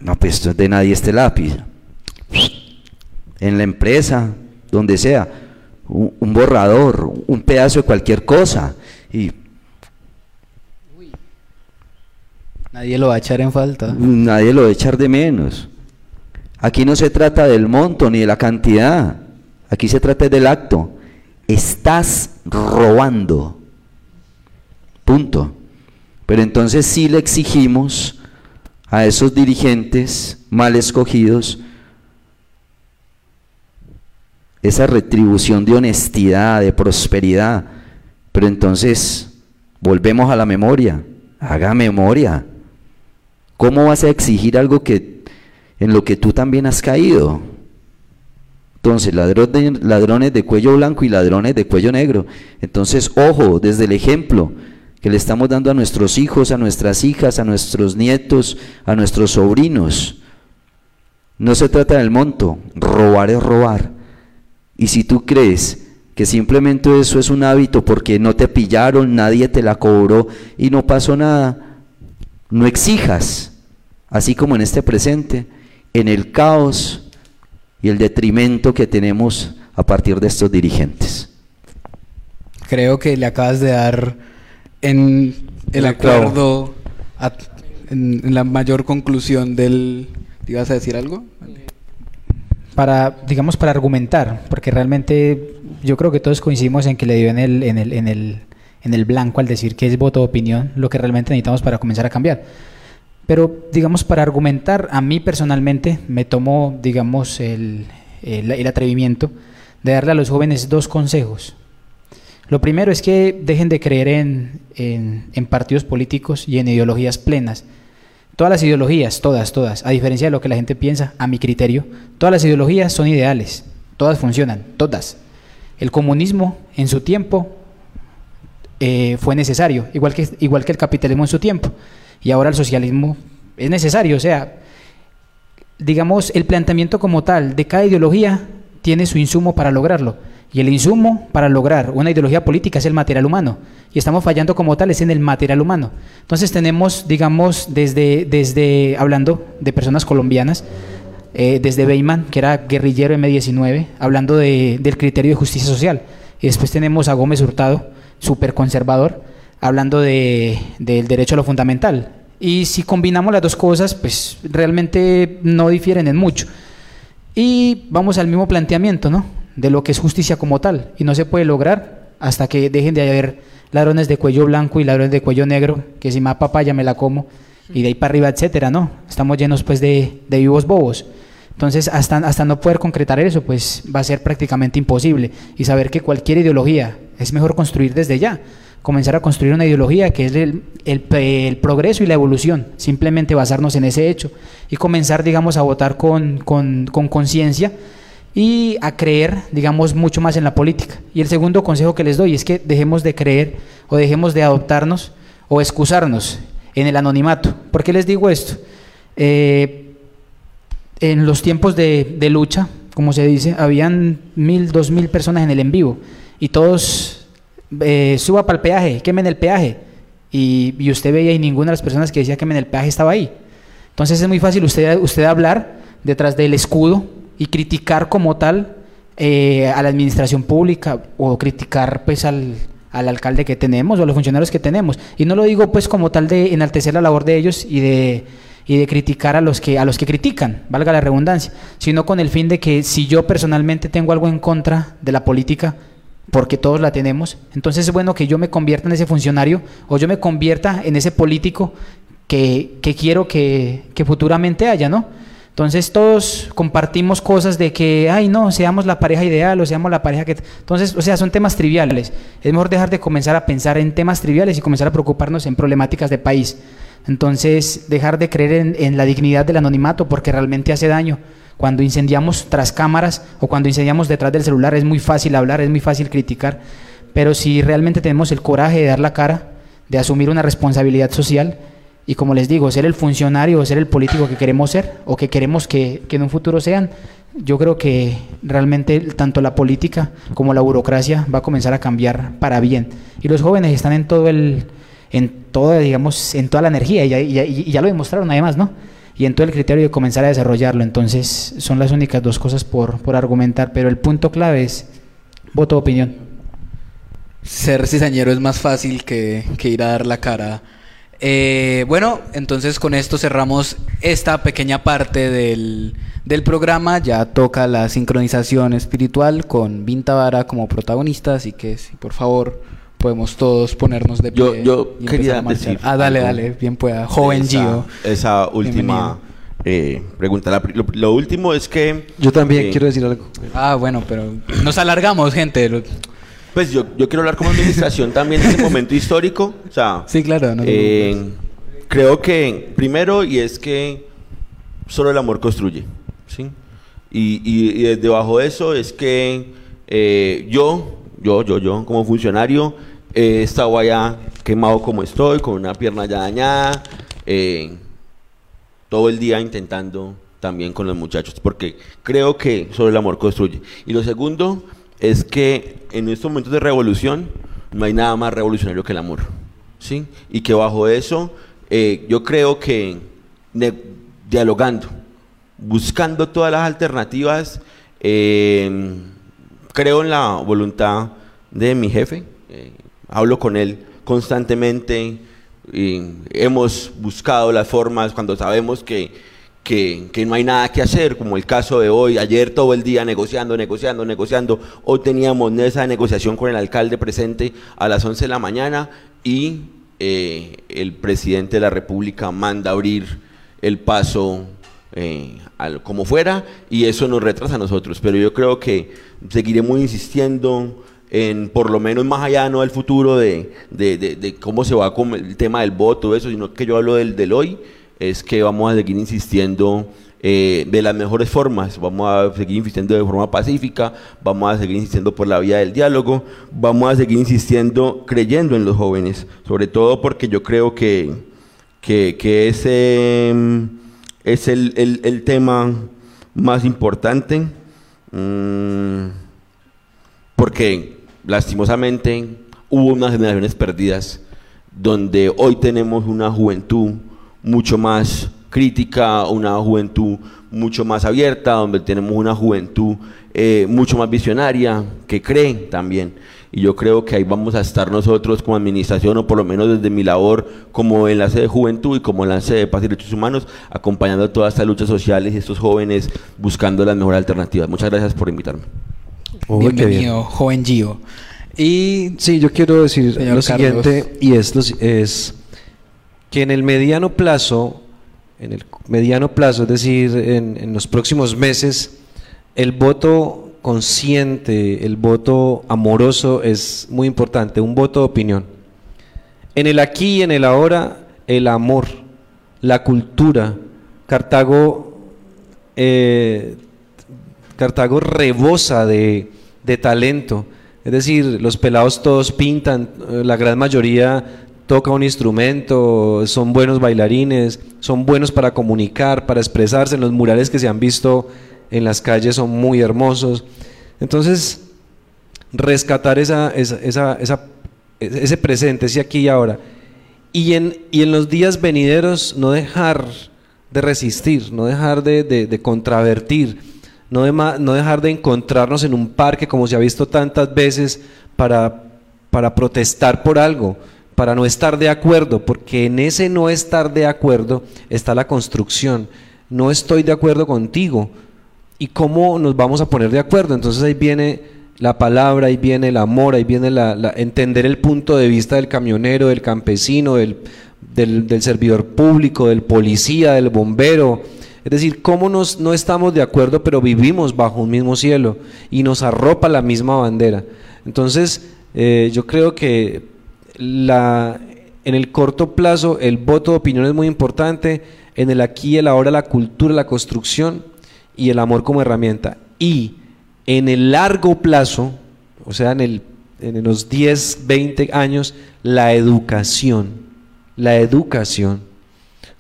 No, pues esto es de nadie este lápiz en la empresa, donde sea, un, borrador, un pedazo de cualquier cosa. Y nadie lo va a echar en falta. Nadie lo va a echar de menos. Aquí no se trata del monto ni de la cantidad. Aquí se trata del acto. Estás robando. Punto. Pero entonces sí le exigimos a esos dirigentes mal escogidos esa retribución de honestidad, de prosperidad. Pero entonces, volvemos a la memoria, haga memoria. ¿Cómo vas a exigir algo que en lo que tú también has caído? Entonces, ladrones, ladrones de cuello blanco y ladrones de cuello negro. Entonces, ojo, desde el ejemplo que le estamos dando a nuestros hijos, a nuestras hijas, a nuestros nietos, a nuestros sobrinos. No se trata del monto, robar es robar. Y si tú crees que simplemente eso es un hábito porque no te pillaron, nadie te la cobró y no pasó nada, no exijas, así como en este presente, en el caos y el detrimento que tenemos a partir de estos dirigentes. Creo que le acabas de dar en el acuerdo, en, la mayor conclusión del... ¿Ibas a decir algo? para, digamos, para argumentar, porque realmente yo creo que todos coincidimos en que le dio en el, en el, en el, en el blanco al decir que es voto de opinión lo que realmente necesitamos para comenzar a cambiar. Pero, digamos, para argumentar, a mí personalmente me tomó, digamos, el, el, atrevimiento de darle a los jóvenes dos consejos. Lo primero es que dejen de creer en, en, partidos políticos y en ideologías plenas Todas las ideologías, todas, todas, a diferencia de lo que la gente piensa, a mi criterio, todas las ideologías son ideales, todas funcionan, todas. El comunismo en su tiempo eh, fue necesario, igual que, igual que el capitalismo en su tiempo, y ahora el socialismo es necesario, o sea, digamos, el planteamiento como tal de cada ideología tiene su insumo para lograrlo. Y el insumo para lograr una ideología política es el material humano. Y estamos fallando como tales en el material humano. Entonces tenemos, digamos, desde, desde hablando de personas colombianas, eh, desde Beyman, que era guerrillero M19, hablando de, del criterio de justicia social. Y después tenemos a Gómez Hurtado, súper conservador, hablando de, del derecho a lo fundamental. Y si combinamos las dos cosas, pues realmente no difieren en mucho. Y vamos al mismo planteamiento, ¿no? De lo que es justicia como tal. Y no se puede lograr hasta que dejen de haber ladrones de cuello blanco y ladrones de cuello negro, que si más papaya me la como, y de ahí para arriba, etcétera, ¿no? Estamos llenos pues de, de vivos bobos. Entonces, hasta, hasta no poder concretar eso, pues va a ser prácticamente imposible. Y saber que cualquier ideología es mejor construir desde ya. Comenzar a construir una ideología que es el, progreso y la evolución. Simplemente basarnos en ese hecho. Y comenzar, digamos, a votar con conciencia con, y a creer, digamos, mucho más en la política. Y el segundo consejo que les doy es que dejemos de creer o dejemos de adoptarnos o excusarnos en el anonimato. ¿Por qué les digo esto? Eh, en los tiempos de, de, lucha, como se dice, habían mil, dos mil personas en el en vivo y todos eh, suba para el peaje, quemen el peaje. Y, usted veía y ninguna de las personas que decía quemen el peaje estaba ahí. Entonces es muy fácil usted, usted hablar detrás del escudo y criticar como tal eh, a la administración pública o criticar pues al, al alcalde que tenemos o a los funcionarios que tenemos. Y no lo digo pues como tal de enaltecer la labor de ellos y de y de criticar a los que a los que critican, valga la redundancia, sino con el fin de que si yo personalmente tengo algo en contra de la política, porque todos la tenemos, entonces es bueno que yo me convierta en ese funcionario o yo me convierta en ese político que, que quiero que, futuramente haya, ¿no? Entonces todos compartimos cosas de que, ay no, seamos la pareja ideal o seamos la pareja que... Entonces, o sea, son temas triviales. Es mejor dejar de comenzar a pensar en temas triviales y comenzar a preocuparnos en problemáticas de país. Entonces, dejar de creer en, en la dignidad del anonimato porque realmente hace daño. Cuando incendiamos tras cámaras o cuando incendiamos detrás del celular es muy fácil hablar, es muy fácil criticar, pero si realmente tenemos el coraje de dar la cara, de asumir una responsabilidad social, y como les digo, ser el funcionario o ser el político que queremos ser o que queremos que, que, en un futuro sean, yo creo que realmente tanto la política como la burocracia va a comenzar a cambiar para bien. Y los jóvenes están en todo el, en toda, digamos, en toda la energía y ya, y, y ya lo demostraron además, ¿no? Y en todo el criterio de comenzar a desarrollarlo. Entonces, son las únicas dos cosas por, por argumentar, pero el punto clave es voto opinión. Ser cizañero es más fácil que, que ir a dar la cara eh, bueno, entonces con esto cerramos esta pequeña parte del, del, programa. Ya toca la sincronización espiritual con Vinta Vara como protagonista, así que si por favor podemos todos ponernos de pie. Yo, yo quería decir. Ah, dale, dale, bien pueda. Joven esa, Gio. Esa última eh, pregunta. La, lo, lo, último es que. Yo también eh, quiero decir algo. Ah, bueno, pero nos alargamos, gente. Pues yo, yo quiero hablar como administración también de ese momento histórico. O sea, sí, claro. No eh, creo que, primero, y es que solo el amor construye. ¿sí? Y, y, y debajo de eso es que eh, yo, yo, yo, yo, como funcionario, he estado allá quemado como estoy, con una pierna ya dañada, eh, todo el día intentando también con los muchachos, porque creo que solo el amor construye. Y lo segundo es que en estos momentos de revolución no hay nada más revolucionario que el amor. ¿sí? Y que bajo eso eh, yo creo que dialogando, buscando todas las alternativas, eh, creo en la voluntad de mi jefe, hablo con él constantemente, hemos buscado las formas cuando sabemos que que, que, no hay nada que hacer, como el caso de hoy, ayer todo el día negociando, negociando, negociando, hoy teníamos esa negociación con el alcalde presente a las 11 de la mañana y eh, el presidente de la República manda abrir el paso eh, al, como fuera y eso nos retrasa a nosotros, pero yo creo que seguiremos insistiendo en por lo menos más allá no del futuro de, de, de, de cómo se va con el tema del voto, eso, sino que yo hablo del, del hoy es que vamos a seguir insistiendo eh, de las mejores formas, vamos a seguir insistiendo de forma pacífica, vamos a seguir insistiendo por la vía del diálogo, vamos a seguir insistiendo creyendo en los jóvenes, sobre todo porque yo creo que, que, que ese mm, es el, el, el, tema más importante, mmm, porque lastimosamente hubo unas generaciones perdidas donde hoy tenemos una juventud mucho más crítica, una juventud mucho más abierta, donde tenemos una juventud eh, mucho más visionaria, que cree también. y yo creo que ahí vamos a estar nosotros como administración o por lo menos desde mi labor como enlace de juventud y como enlace de paz y derechos humanos acompañando todas estas luchas sociales y estos jóvenes buscando las mejores alternativas. Muchas gracias por invitarme. Oh. Bienvenido, joven Gio. Y Sí, yo quiero decir lo Carlos. siguiente y es que en el mediano plazo, en el mediano plazo, es decir, en, en los próximos meses, el voto consciente, el voto amoroso es muy importante, un voto de opinión. En el aquí y en el ahora, el amor, la cultura. Cartago, eh, Cartago rebosa de, de talento. Es decir, los pelados todos pintan, eh, la gran mayoría toca un instrumento, son buenos bailarines, son buenos para comunicar, para expresarse. Los murales que se han visto en las calles son muy hermosos. Entonces, rescatar esa, esa, esa- esa- ese presente, ese aquí y ahora. Y en, y en los días venideros no dejar de resistir, no dejar de, de- de contravertir, no, no dejar de encontrarnos en un parque como se ha visto tantas veces para, para protestar por algo, para no estar de acuerdo, porque en ese no estar de acuerdo está la construcción. No estoy de acuerdo contigo. ¿Y cómo nos vamos a poner de acuerdo? Entonces ahí viene la palabra, ahí viene el amor, ahí viene la, entender el punto de vista del camionero, del campesino, del, del servidor público, del policía, del bombero. Es decir, cómo nos, no estamos de acuerdo, pero vivimos bajo un mismo cielo y nos arropa la misma bandera. Entonces, eh, yo creo que la, en el corto plazo el voto de opinión es muy importante, en el aquí el ahora la cultura, la construcción y el amor como herramienta. Y en el largo plazo, o sea, en, el, en los 10, 20 años, la educación, la educación.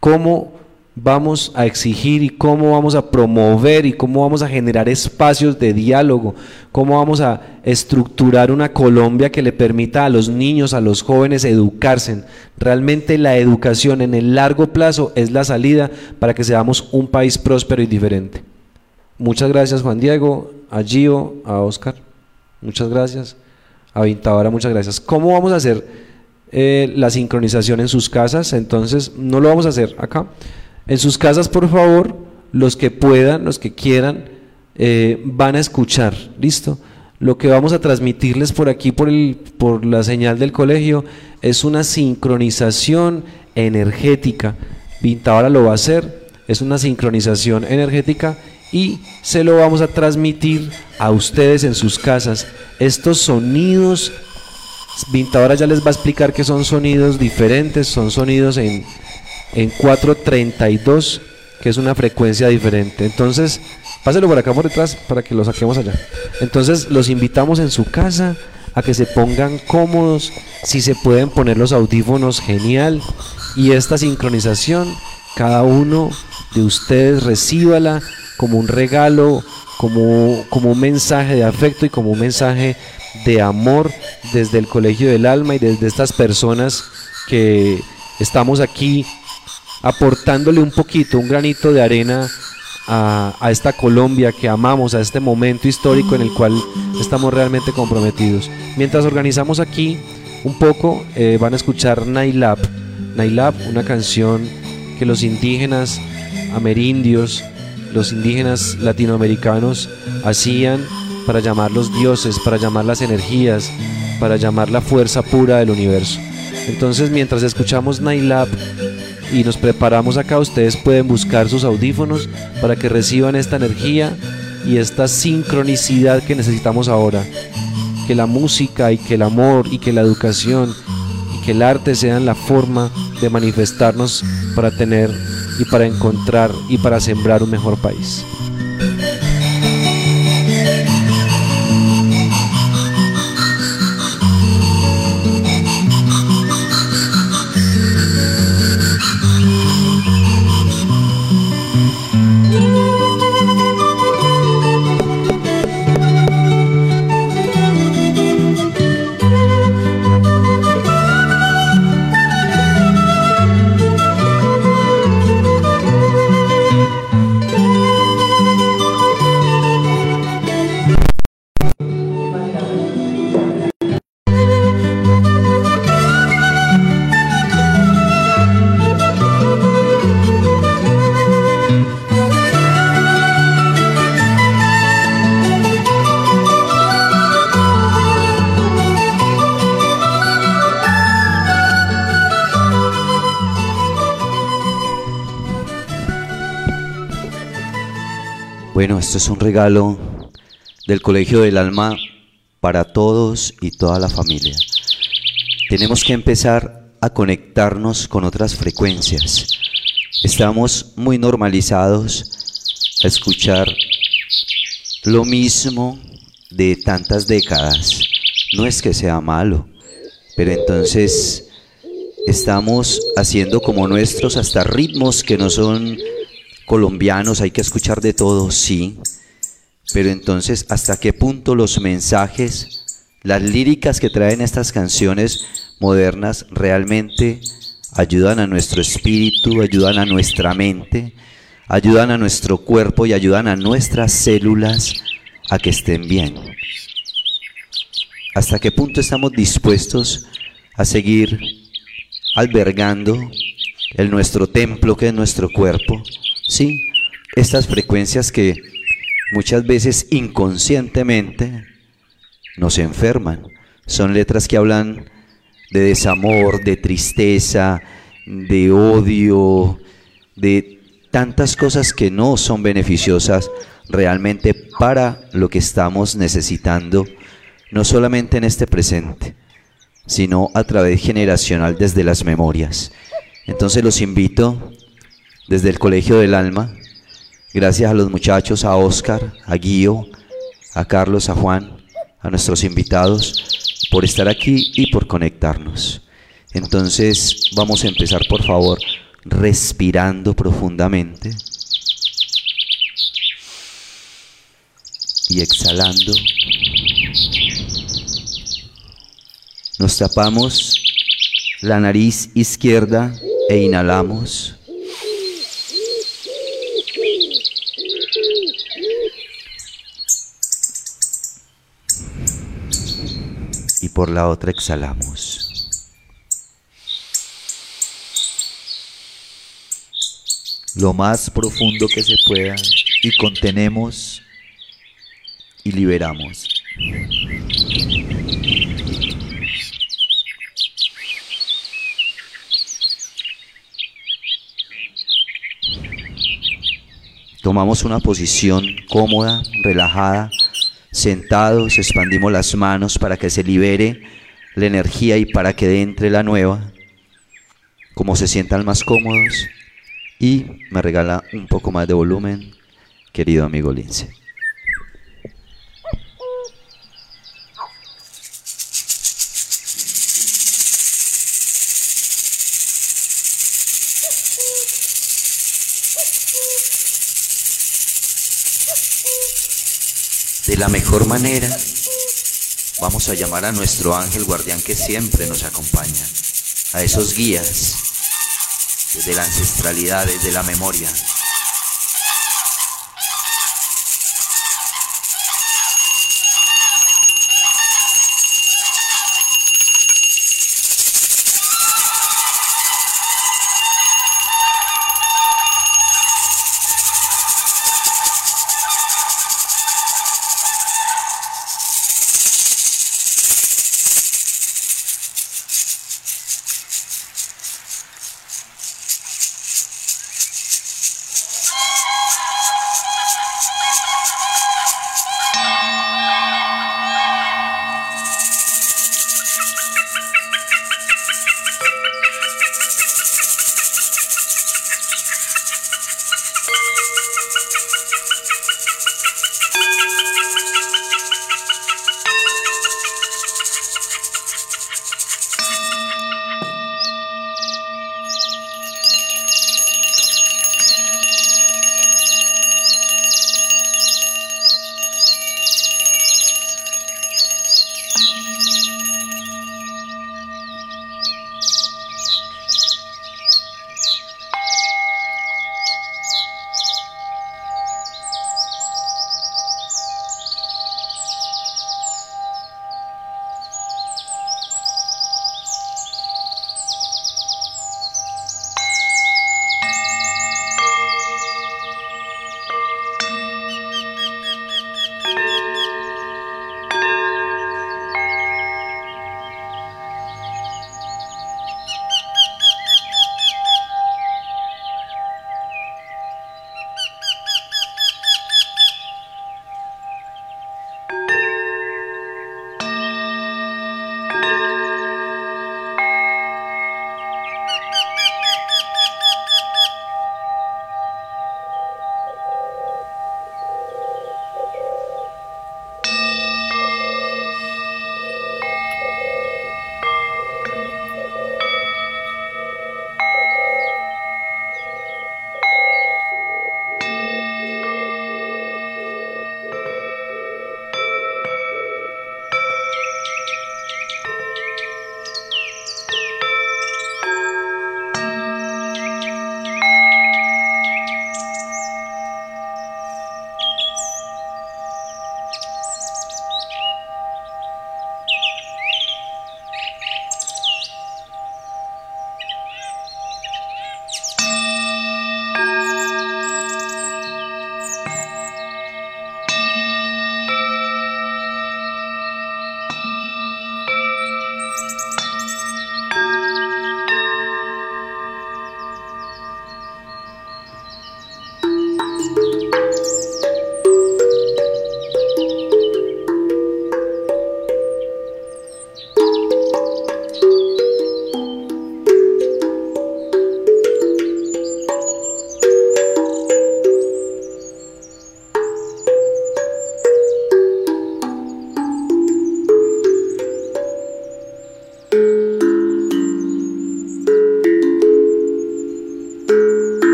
¿Cómo vamos a exigir y cómo vamos a promover y cómo vamos a generar espacios de diálogo? ¿Cómo vamos a estructurar una Colombia que le permita a los niños, a los jóvenes educarse? Realmente la educación en el largo plazo es la salida para que seamos un país próspero y diferente. Muchas gracias Juan Diego, a Gio, a Oscar, muchas gracias, a Vintadora, muchas gracias. ¿Cómo vamos a hacer eh, la sincronización en sus casas? Entonces, no lo vamos a hacer acá. En sus casas, por favor, los que puedan, los que quieran, eh, van a escuchar, ¿listo? Lo que vamos a transmitirles por aquí, por, el, por la señal del colegio, es una sincronización energética. Vintadora lo va a hacer, es una sincronización energética y se lo vamos a transmitir a ustedes en sus casas. Estos sonidos, Vintadora ya les va a explicar que son sonidos diferentes, son sonidos en, en 432, que es una frecuencia diferente. Entonces, páselo por acá por detrás para que lo saquemos allá. Entonces, los invitamos en su casa a que se pongan cómodos, si se pueden poner los audífonos, genial. Y esta sincronización, cada uno de ustedes recíbala como un regalo, como, como un mensaje de afecto y como un mensaje de amor desde el Colegio del Alma y desde estas personas que estamos aquí aportándole un poquito, un granito de arena a, a, esta Colombia que amamos, a este momento histórico en el cual estamos realmente comprometidos. Mientras organizamos aquí un poco, eh, van a escuchar Nailab. Nailab, una canción que los indígenas amerindios, los indígenas latinoamericanos hacían para llamar los dioses, para llamar las energías, para llamar la fuerza pura del universo. Entonces, mientras escuchamos Nailab y nos preparamos acá, ustedes pueden buscar sus audífonos para que reciban esta energía y esta sincronicidad que necesitamos ahora. Que la música y que el amor y que la educación y que el arte sean la forma de manifestarnos para tener y para encontrar y para sembrar un mejor país. Esto es un regalo del Colegio del Alma para todos y toda la familia. Tenemos que empezar a conectarnos con otras frecuencias. Estamos muy normalizados a escuchar lo mismo de tantas décadas. No es que sea malo, pero entonces estamos haciendo como nuestros hasta ritmos que no son colombianos, hay que escuchar de todo, sí, pero entonces hasta qué punto los mensajes, las líricas que traen estas canciones modernas realmente ayudan a nuestro espíritu, ayudan a nuestra mente, ayudan a nuestro cuerpo y ayudan a nuestras células a que estén bien. ¿Hasta qué punto estamos dispuestos a seguir albergando el nuestro templo que es nuestro cuerpo? Sí, estas frecuencias que muchas veces inconscientemente nos enferman. Son letras que hablan de desamor, de tristeza, de odio, de tantas cosas que no son beneficiosas realmente para lo que estamos necesitando, no solamente en este presente, sino a través generacional desde las memorias. Entonces los invito desde el Colegio del Alma. Gracias a los muchachos, a Oscar, a Guío, a Carlos, a Juan, a nuestros invitados por estar aquí y por conectarnos. Entonces vamos a empezar por favor respirando profundamente y exhalando. Nos tapamos la nariz izquierda e inhalamos. Por la otra exhalamos. Lo más profundo que se pueda y contenemos y liberamos. Tomamos una posición cómoda, relajada Sentados, expandimos las manos para que se libere la energía y para que entre la nueva, como se sientan más cómodos. Y me regala un poco más de volumen, querido amigo Lince. La mejor manera, vamos a llamar a nuestro ángel guardián que siempre nos acompaña, a esos guías desde la ancestralidad, desde la memoria.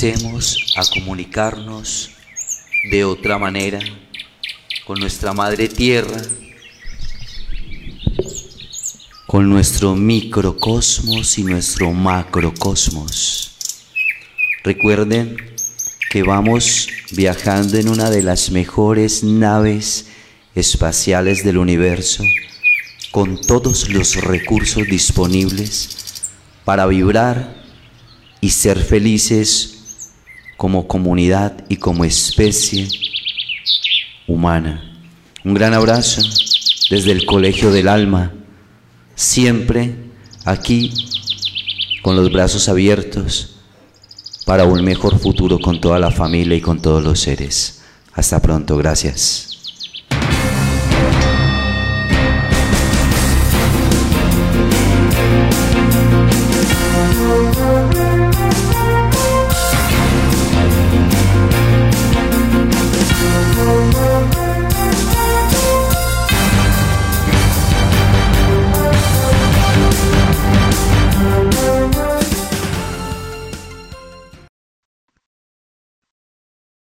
Empecemos a comunicarnos de otra manera con nuestra madre tierra, con nuestro microcosmos y nuestro macrocosmos. Recuerden que vamos viajando en una de las mejores naves espaciales del universo, con todos los recursos disponibles para vibrar y ser felices como comunidad y como especie humana. Un gran abrazo desde el Colegio del Alma, siempre aquí con los brazos abiertos para un mejor futuro con toda la familia y con todos los seres. Hasta pronto, gracias.